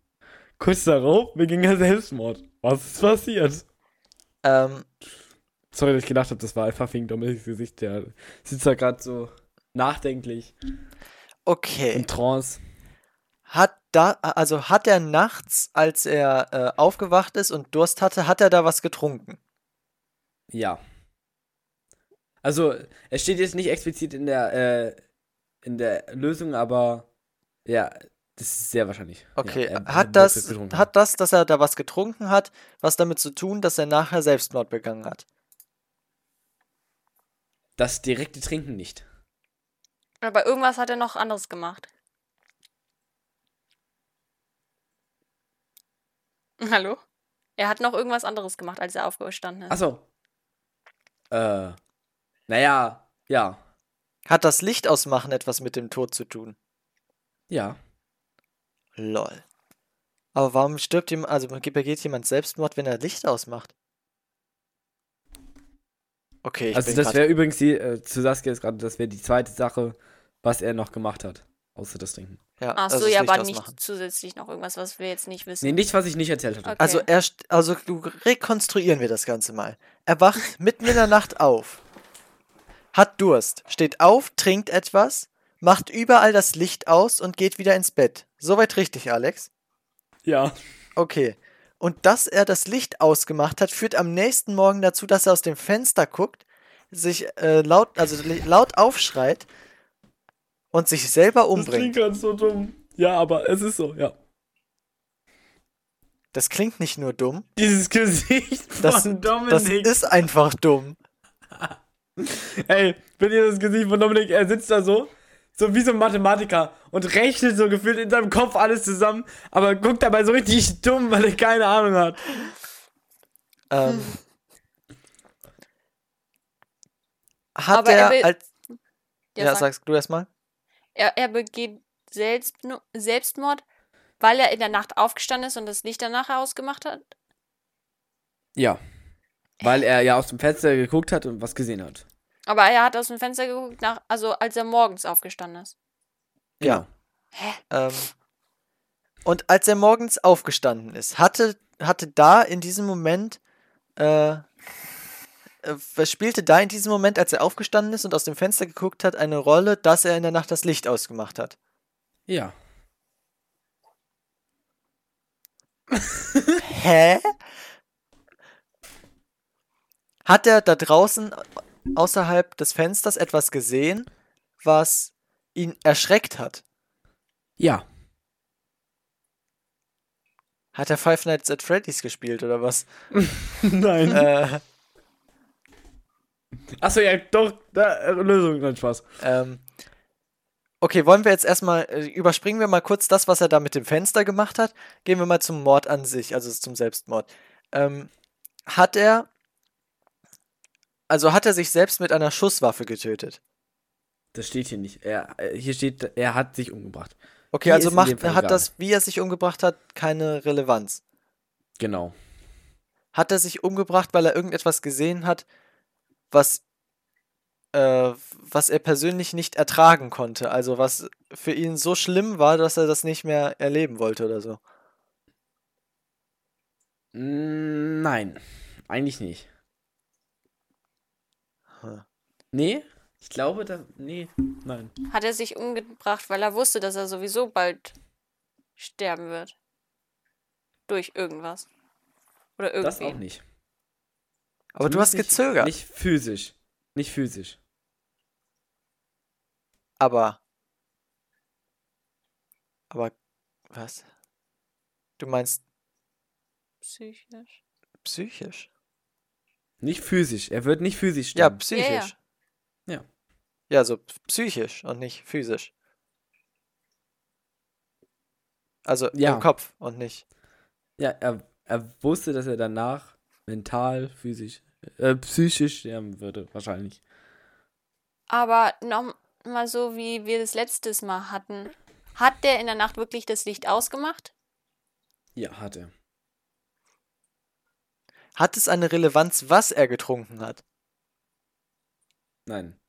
Kurz darauf beging er Selbstmord. Was ist passiert? Ähm, Sorry, dass ich gedacht habe, das war einfach wegen Dominiks Gesicht. Der sitzt da gerade so nachdenklich okay. in Trance. Hat da, also hat er nachts, als er äh, aufgewacht ist und Durst hatte, hat er da was getrunken? Ja. Also, es steht jetzt nicht explizit in der, äh, in der Lösung, aber ja, das ist sehr wahrscheinlich. Okay, ja, er- hat das, hat das, dass er da was getrunken hat, was damit zu tun, dass er nachher Selbstmord begangen hat? das direkte Trinken nicht. Aber irgendwas hat er noch anderes gemacht. Hallo? Er hat noch irgendwas anderes gemacht, als er aufgestanden ist. Achso. Äh, naja, ja. Hat das Licht ausmachen etwas mit dem Tod zu tun? Ja. Lol. Aber warum stirbt jemand, also begeht jemand Selbstmord, wenn er Licht ausmacht? Okay, ich also bin das wäre übrigens die, äh, zu Saskia ist gerade, das wäre die zweite Sache, was er noch gemacht hat. Außer das Trinken. Ja, Ach also so, ja, Licht aber ausmachen. nicht zusätzlich noch irgendwas, was wir jetzt nicht wissen. Nee, nichts, was ich nicht erzählt hatte. Okay. Also er, st- also du rekonstruieren wir das Ganze mal. Er wacht mitten in der Nacht auf, hat Durst, steht auf, trinkt etwas, macht überall das Licht aus und geht wieder ins Bett. Soweit richtig, Alex? Ja. Okay. Und dass er das Licht ausgemacht hat, führt am nächsten Morgen dazu, dass er aus dem Fenster guckt, sich äh, laut, also laut aufschreit und sich selber umbringt. ganz so dumm. Ja, aber es ist so, ja. Das klingt nicht nur dumm, Dieses Gesicht das, von das Dominik. ist einfach dumm. Ey, wenn ihr das Gesicht von Dominik, er sitzt da so, so wie so ein Mathematiker und rechnet so gefühlt in seinem Kopf alles zusammen, aber guckt dabei so richtig dumm, weil er keine Ahnung hat. Ähm, hat Aber er er will- als. Ja, Ja, sag. sagst du erstmal? Er, er begeht Selbstno Selbstmord, weil er in der Nacht aufgestanden ist und das Licht danach ausgemacht hat. Ja. Weil er ja aus dem Fenster geguckt hat und was gesehen hat. Aber er hat aus dem Fenster geguckt, nach, also als er morgens aufgestanden ist. Ja. Hä? Ähm, und als er morgens aufgestanden ist, hatte, hatte da in diesem Moment, äh, spielte da in diesem Moment, als er aufgestanden ist und aus dem Fenster geguckt hat, eine Rolle, dass er in der Nacht das Licht ausgemacht hat? Ja. Hä? Hat er da draußen außerhalb des Fensters etwas gesehen, was ihn erschreckt hat? Ja. Hat er Five Nights at Freddy's gespielt oder was? Nein. äh, Achso, ja, doch, da, äh, Lösung, nein, Spaß. ähm, okay, wollen wir jetzt erstmal, äh, überspringen wir mal kurz das, was er da mit dem Fenster gemacht hat. Gehen wir mal zum Mord an sich, also zum Selbstmord. Ähm, hat er, also hat er sich selbst mit einer Schusswaffe getötet? Das steht hier nicht. Er, äh, hier steht, er hat sich umgebracht. Okay, Hier also macht, hat das, wie er sich umgebracht hat, keine Relevanz. Genau. Hat er sich umgebracht, weil er irgendetwas gesehen hat, was, äh, was er persönlich nicht ertragen konnte? Also was für ihn so schlimm war, dass er das nicht mehr erleben wollte oder so? Mm, Nein, eigentlich nicht. Hm. Nee? Ich glaube, da. Nee, nein. Hat er sich umgebracht, weil er wusste, dass er sowieso bald sterben wird. Durch irgendwas. Oder irgendwie. Das auch nicht. Aber du hast Zumindest gezögert. Nicht, nicht physisch. Nicht physisch. Aber. Aber. Was? Du meinst Psychisch. psychisch? Nicht physisch. Er wird nicht physisch Ja, sterben. psychisch. Ja. Ja, so psychisch und nicht physisch. Also Ja. im Kopf und nicht. Ja, er, er wusste, dass er danach mental, physisch, äh, psychisch sterben würde, wahrscheinlich. Aber noch mal so, wie wir das letztes Mal hatten. Hat der in der Nacht wirklich das Licht ausgemacht? Ja, hat er. Hat es eine Relevanz, was er getrunken hat? Nein.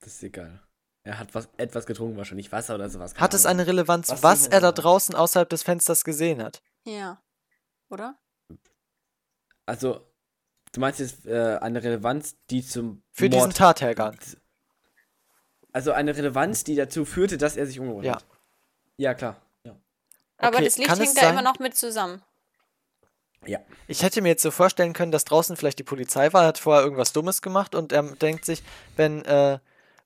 Das ist egal. Er hat was, etwas getrunken, wahrscheinlich Wasser oder sowas. Hat es eine Relevanz, Was was, er da draußen außerhalb des Fensters gesehen hat? Ja. Oder? Also, du meinst jetzt äh, eine Relevanz, die zum Für diesen Mord- Tathergang. Also eine Relevanz, die dazu führte, dass er sich umgebracht Ja. hat. Ja, klar. Ja. Aber Okay, das Licht hängt da sein- immer noch mit zusammen. Ja. Ich hätte mir jetzt so vorstellen können, dass draußen vielleicht die Polizei war, hat vorher irgendwas Dummes gemacht und er denkt sich, wenn, äh,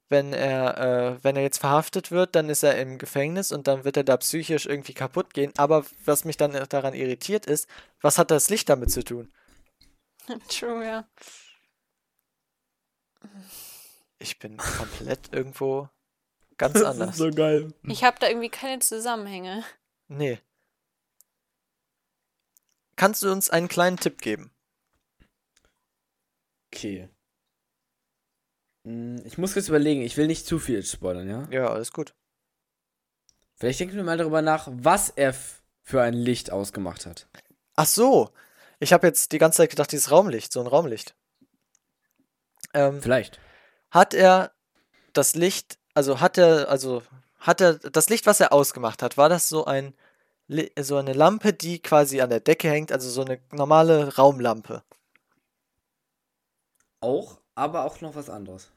wenn er, äh, wenn er jetzt verhaftet wird, dann ist er im Gefängnis und dann wird er da psychisch irgendwie kaputt gehen. Aber was mich dann daran irritiert ist, was hat das Licht damit zu tun? True, ja. Ich bin komplett irgendwo ganz anders. geil. Ich habe da irgendwie keine Zusammenhänge. Nee. Kannst du uns einen kleinen Tipp geben? Okay. Hm, Ich muss kurz überlegen, ich will nicht zu viel spoilern, ja? Ja, alles gut. Vielleicht denken wir mal darüber nach, was er f- für ein Licht ausgemacht hat. Ach so. Ich habe jetzt die ganze Zeit gedacht, dieses Raumlicht, so ein Raumlicht. Ähm, Vielleicht. hat er das Licht, also hat er, also hat er das Licht, was er ausgemacht hat, war das so ein so eine Lampe, die quasi an der Decke hängt, also so eine normale Raumlampe. Auch, aber auch noch was anderes.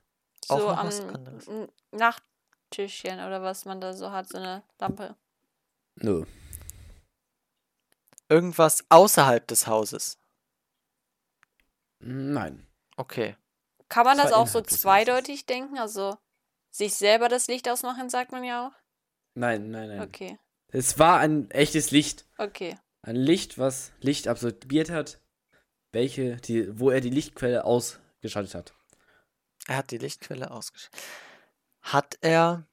Auch So noch am was anderes. Nachttischchen oder was man da so hat, so eine Lampe. Nö. Irgendwas außerhalb des Hauses. Nein. Okay. Kann man Das das auch so zweideutig denken? Also sich selber das Licht ausmachen, sagt man ja auch. Nein, nein, nein. Okay, Es war ein echtes Licht. okay. Ein Licht, was Licht absorbiert hat, welche, die, wo er die Lichtquelle ausgeschaltet hat. Er hat die Lichtquelle ausgeschaltet. Hat er.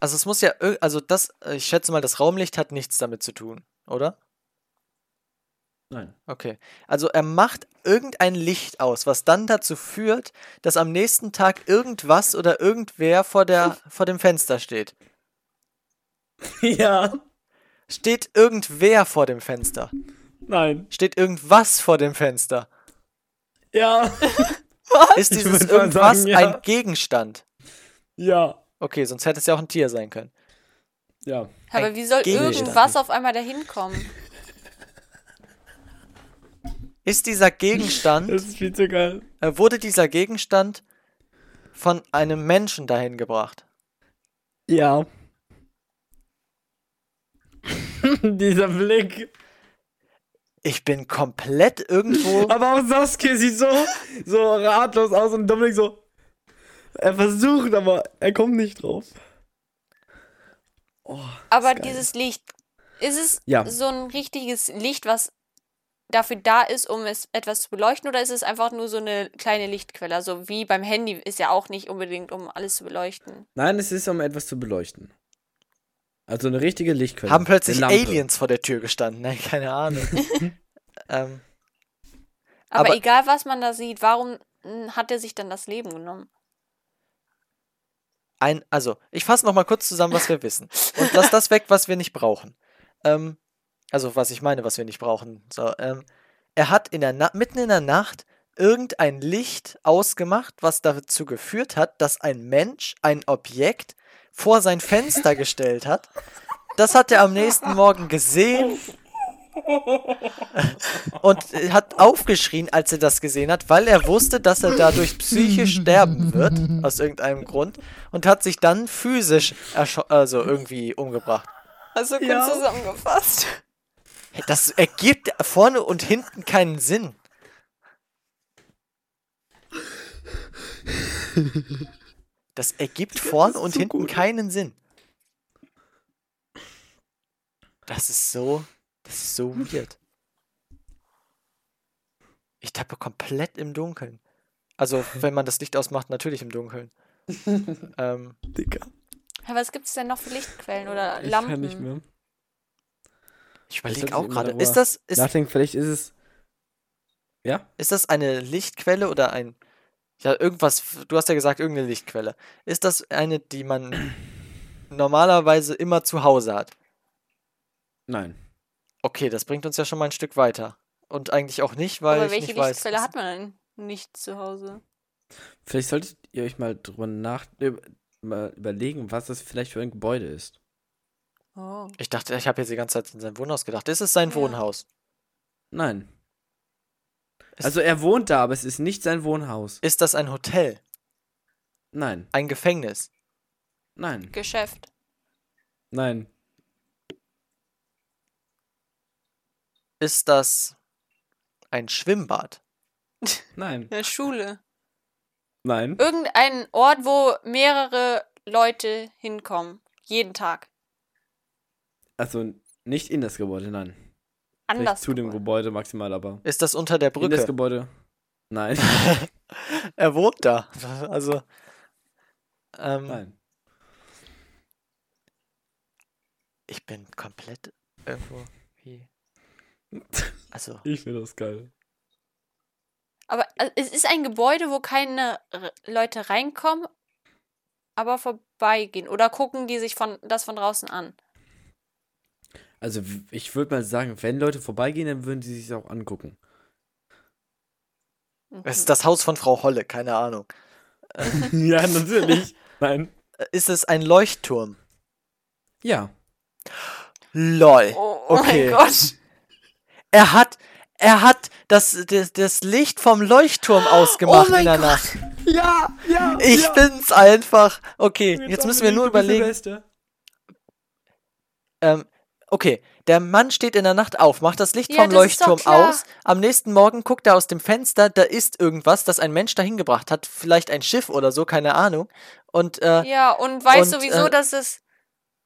Also es muss ja, also das, äh, ich schätze mal, das Raumlicht hat nichts damit zu tun, oder? Nein. Okay. Also er macht irgendein Licht aus, was dann dazu führt, dass am nächsten Tag irgendwas oder irgendwer vor der, vor dem Fenster steht. ja. Steht irgendwer vor dem Fenster? Nein. Steht irgendwas vor dem Fenster? Ja. Ist Ich dieses irgendwas sagen, ja. ein Gegenstand? Ja. Okay, sonst hätte es ja auch ein Tier sein können. Ja. Aber Ein wie soll Gegenstand. irgendwas auf einmal dahin kommen? Ist dieser Gegenstand Das ist viel zu geil. Äh, wurde dieser Gegenstand von einem Menschen dahin gebracht? Ja. Dieser Blick. Ich bin komplett irgendwo. Aber auch Sasuke sieht so, so ratlos aus und Dominik so. Er versucht, aber er kommt nicht drauf. Oh, Aber dieses Licht, ist es Ja. so ein richtiges Licht, was dafür da ist, um es etwas zu beleuchten, oder ist es einfach nur so eine kleine Lichtquelle? Also wie beim Handy ist ja auch nicht unbedingt, um alles zu beleuchten. Nein, es ist, um etwas zu beleuchten. Also eine richtige Lichtquelle. Haben plötzlich. Aliens vor der Tür gestanden? Nein, keine Ahnung. ähm, Aber, Aber- egal, was man da sieht, warum hat er sich dann das Leben genommen? Ein, also, ich fasse nochmal kurz zusammen, was wir wissen. Und lass das weg, was wir nicht brauchen. Ähm, also, was ich meine, was wir nicht brauchen. So, ähm, er hat in der Na mitten in der Nacht irgendein Licht ausgemacht, was dazu geführt hat, dass ein Mensch ein Objekt vor sein Fenster gestellt hat. Das hat er am nächsten Morgen gesehen und hat aufgeschrien, als er das gesehen hat, weil er wusste, dass er dadurch psychisch sterben wird, aus irgendeinem Grund, und hat sich dann physisch also irgendwie umgebracht. Also kurz Ja. zusammengefasst. Das ergibt vorne und hinten keinen Sinn. Das ergibt vorne und so hinten gut. keinen Sinn. Das ist so, das ist so weird. Ich tappe komplett im Dunkeln. Also, wenn man das Licht ausmacht, natürlich im Dunkeln. ähm, Digga. Ja, was gibt es denn noch für Lichtquellen oder Ich Lampen? kann nicht mehr. ich überlege auch gerade, ist das, ist, Nachdenken, vielleicht ist es. Ja? ist das eine Lichtquelle oder ein Ja, irgendwas, du hast ja gesagt, irgendeine Lichtquelle. Ist das eine, die man normalerweise immer zu Hause hat? Nein. Okay, das bringt uns ja schon mal ein Stück weiter. Und eigentlich auch nicht, weil Aber ich welche nicht weiß. Lichtquelle hat man denn nicht zu Hause? Vielleicht solltet ihr euch mal drüber nach über, mal überlegen, was das vielleicht für ein Gebäude ist. Oh. Ich dachte, ich habe jetzt die ganze Zeit in sein Wohnhaus gedacht. Ist es sein Ja. Wohnhaus? Nein. Ist- Also er wohnt da, aber es ist nicht sein Wohnhaus. Ist das ein Hotel? Nein. Ein Gefängnis? Nein. Geschäft. Nein. Ist das ein Schwimmbad? Nein. Eine Schule. Nein. Irgendein Ort, wo mehrere Leute hinkommen. Jeden Tag. Also nicht in das Gebäude, nein. Vielleicht Anders. zu dem Gebäude maximal, aber Ist das unter der in das Brücke? Gebäude. Nein. Er wohnt da. Also. Ähm, nein. Ich bin komplett irgendwo wie. Also, Ich finde das geil. Aber äh, es ist ein Gebäude, wo keine R Leute reinkommen, aber vorbeigehen. Oder gucken die sich von, das von draußen an. Also ich würde mal sagen, wenn Leute vorbeigehen, dann würden sie sich auch angucken. Mhm. es ist das Haus von Frau Holle, keine Ahnung. ja, natürlich. Nein. Äh, Ist es ein Leuchtturm? Ja. LOL. Oh, oh Okay. mein Gott. Er hat, er hat das, das, das Licht vom Leuchtturm ausgemacht Oh mein in der Gott. Nacht. Ja, ja. Ich bin's einfach. Okay, jetzt müssen wir nur überlegen. Ähm, okay, der Mann steht in der Nacht auf, macht das Licht Ja, vom das Leuchtturm aus. Am nächsten Morgen guckt er aus dem Fenster, da ist irgendwas, das ein Mensch dahin gebracht hat. Vielleicht ein Schiff oder so, keine Ahnung. Und, äh, Ja, und weiß Und, sowieso, äh, dass es.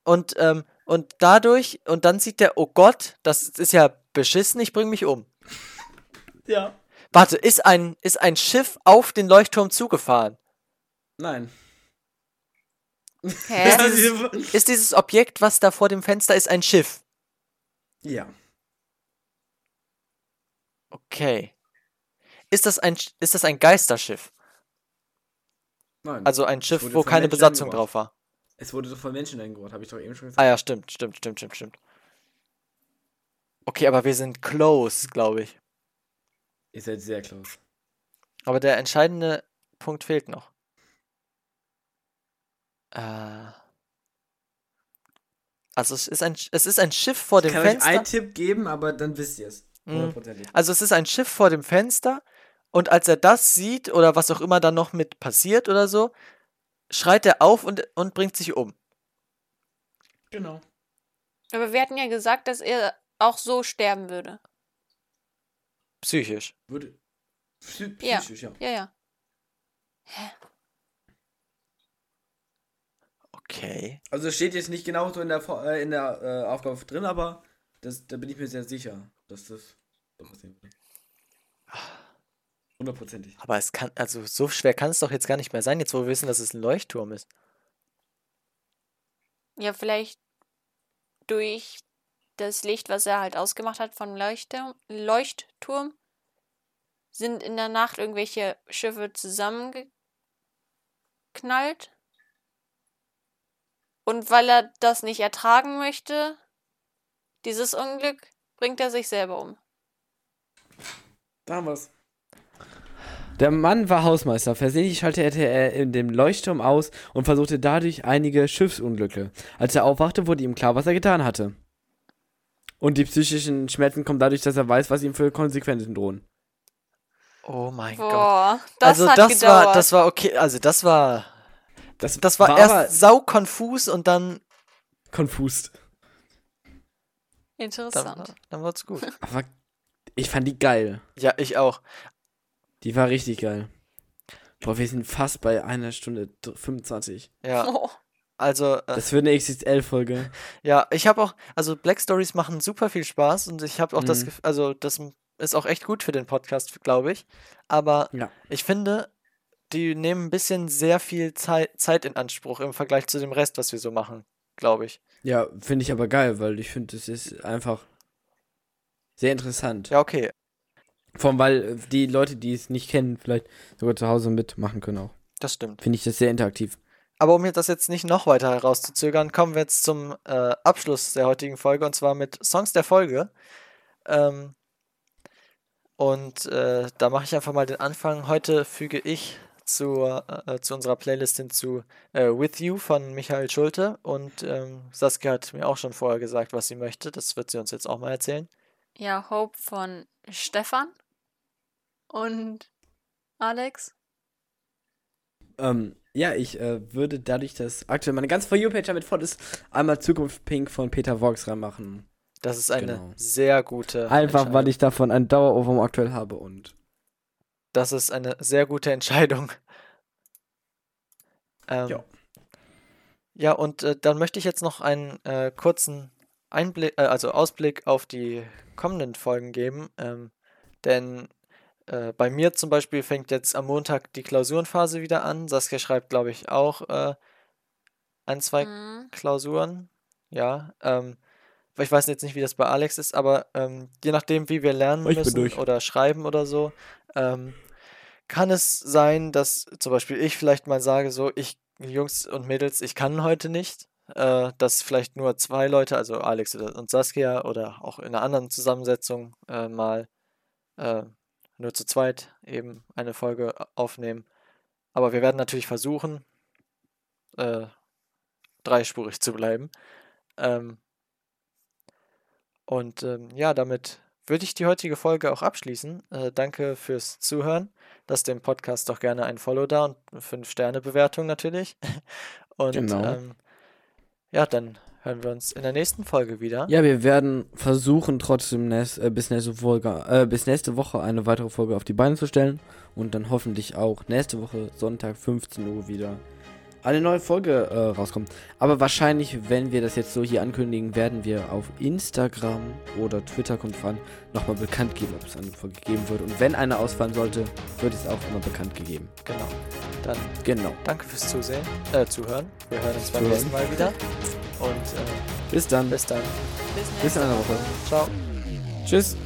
und, ähm, und dadurch, und dann sieht der, oh Gott, das ist ja beschissen, ich bring mich um. Ja. Warte, ist ein, ist ein Schiff auf den Leuchtturm zugefahren? Nein. Hä? Ist dieses Objekt, was da vor dem Fenster ist, ein Schiff? ja. Okay. Ist das ein, ist das ein Geisterschiff? Nein. Also ein Schiff, wo keine Menschen Besatzung eingebaut. drauf war. es wurde doch von Menschen eingebaut, habe ich doch eben schon gesagt. Ah ja, stimmt, stimmt, stimmt, stimmt, stimmt. Okay, aber wir sind close, glaube ich. Ihr seid sehr close. Aber der entscheidende Punkt fehlt noch. Äh. Also es ist ein, es ist ein Schiff vor dem ich kann Fenster. euch einen Tipp geben, aber dann wisst ihr es. Mhm. Also es ist ein Schiff vor dem Fenster und als er das sieht oder was auch immer dann noch mit passiert oder so, schreit er auf und, und bringt sich um. Genau. Aber wir hatten ja gesagt, dass er auch so sterben würde. Psychisch. Würde. Psy Ja. psychisch, ja. Ja, ja. Okay. Also es steht jetzt nicht genau so in der, äh, in der äh, Aufgabe drin, aber das, da bin ich mir sehr sicher, dass das so passieren wird. Hundertprozentig. Aber es kann, also so schwer kann es doch jetzt gar nicht mehr sein, jetzt wo wir wissen, dass es ein Leuchtturm ist. Ja, vielleicht durch das Licht, was er halt ausgemacht hat vom Leuchtturm, Leuchtturm, sind in der Nacht irgendwelche Schiffe zusammengeknallt. Und weil er das nicht ertragen möchte, dieses Unglück, bringt er sich selber um. Da haben wir's. Der Mann war Hausmeister. Versehentlich schaltete er in dem Leuchtturm aus und versuchte dadurch einige Schiffsunglücke. Als er aufwachte, wurde ihm klar, was er getan hatte. Und die psychischen Schmerzen kommen dadurch, dass er weiß, was ihm für Konsequenzen drohen. Oh mein Gott. Boah, das Also hat das gedauert. war, das war okay, also das war, Das, das war, aber erst sau konfus und dann, konfus. dann, Interessant. dann wird's gut. Aber ich fand die geil. Ja, ich auch. Die war richtig geil. Boah, wir sind fast bei einer Stunde dr- 25. Ja, Oh. Also, äh, Das wird eine XXL-Folge. ja, ich habe auch, also Black Stories machen super viel Spaß und ich habe auch das, Mhm. Gef- also das ist auch echt gut für den Podcast, glaube ich. Aber Ja. ich finde, die nehmen ein bisschen sehr viel Zeit, Zeit in Anspruch im Vergleich zu dem Rest, was wir so machen, glaube ich. Ja, finde ich aber geil, weil ich finde, es ist einfach sehr interessant. Ja, okay. Vor allem, weil äh, die Leute, die es nicht kennen, vielleicht sogar zu Hause mitmachen können auch. Das stimmt. Finde ich das sehr interaktiv. Aber um das jetzt nicht noch weiter herauszuzögern, kommen wir jetzt zum äh, Abschluss der heutigen Folge und zwar mit Songs der Folge. Ähm, und äh, da mache ich einfach mal den Anfang. Heute füge ich zur, äh, zu unserer Playlist hinzu äh, With You von Michael Schulte und ähm, Saskia hat mir auch schon vorher gesagt, was sie möchte. Das wird sie uns jetzt auch mal erzählen. Ja, Hope von Stefan und Alex. Ähm, ja, ich äh, würde dadurch, dass aktuell meine ganze For You-Page damit voll ist, einmal Zukunft Pink von Peter Vox reinmachen. Das ist eine Genau. sehr gute Einfach, weil ich davon einen Dauerohrwurm aktuell habe und Das ist eine sehr gute Entscheidung. Ähm, Ja. Ja, und äh, dann möchte ich jetzt noch einen äh, kurzen Einblick, äh, also Ausblick auf die kommenden Folgen geben. Ähm, denn äh, bei mir zum Beispiel fängt jetzt am Montag die Klausurenphase wieder an. Saskia schreibt, glaube ich, auch äh, ein, zwei Mhm. Klausuren. Ja. Ähm, ich weiß jetzt nicht, wie das bei Alex ist, aber ähm, je nachdem, wie wir lernen Ich müssen oder schreiben oder so, ähm, kann es sein, dass zum Beispiel ich vielleicht mal sage, so, ich, Jungs und Mädels, ich kann heute nicht. Äh, dass vielleicht nur zwei Leute, also Alex und Saskia oder auch in einer anderen Zusammensetzung äh, mal äh, nur zu zweit eben eine Folge aufnehmen. Aber wir werden natürlich versuchen, äh, dreispurig zu bleiben. Ähm, und ähm, ja, damit würde ich die heutige Folge auch abschließen. Äh, danke fürs Zuhören. Lasst dem Podcast doch gerne ein Follow da und eine 5-Sterne-Bewertung natürlich. Und Genau. ähm, ja, dann hören wir uns in der nächsten Folge wieder. ja, wir werden versuchen trotzdem nächst, äh, bis nächste Folge, äh, bis nächste Woche eine weitere Folge auf die Beine zu stellen und dann hoffentlich auch nächste Woche Sonntag 15 Uhr wieder eine neue Folge äh, rauskommt. Aber wahrscheinlich, wenn wir das jetzt so hier ankündigen, werden wir auf Instagram oder Twitter kommt voran nochmal bekannt geben, ob es eine Folge geben wird. Und wenn eine ausfallen sollte, wird es auch immer bekannt gegeben. Genau. Dann Genau. danke fürs Zusehen, äh, Zuhören. Wir hören uns beim nächsten Mal wieder. Und äh, Bis dann. bis dann. Bis Bis in einer Woche. Ciao. Tschüss.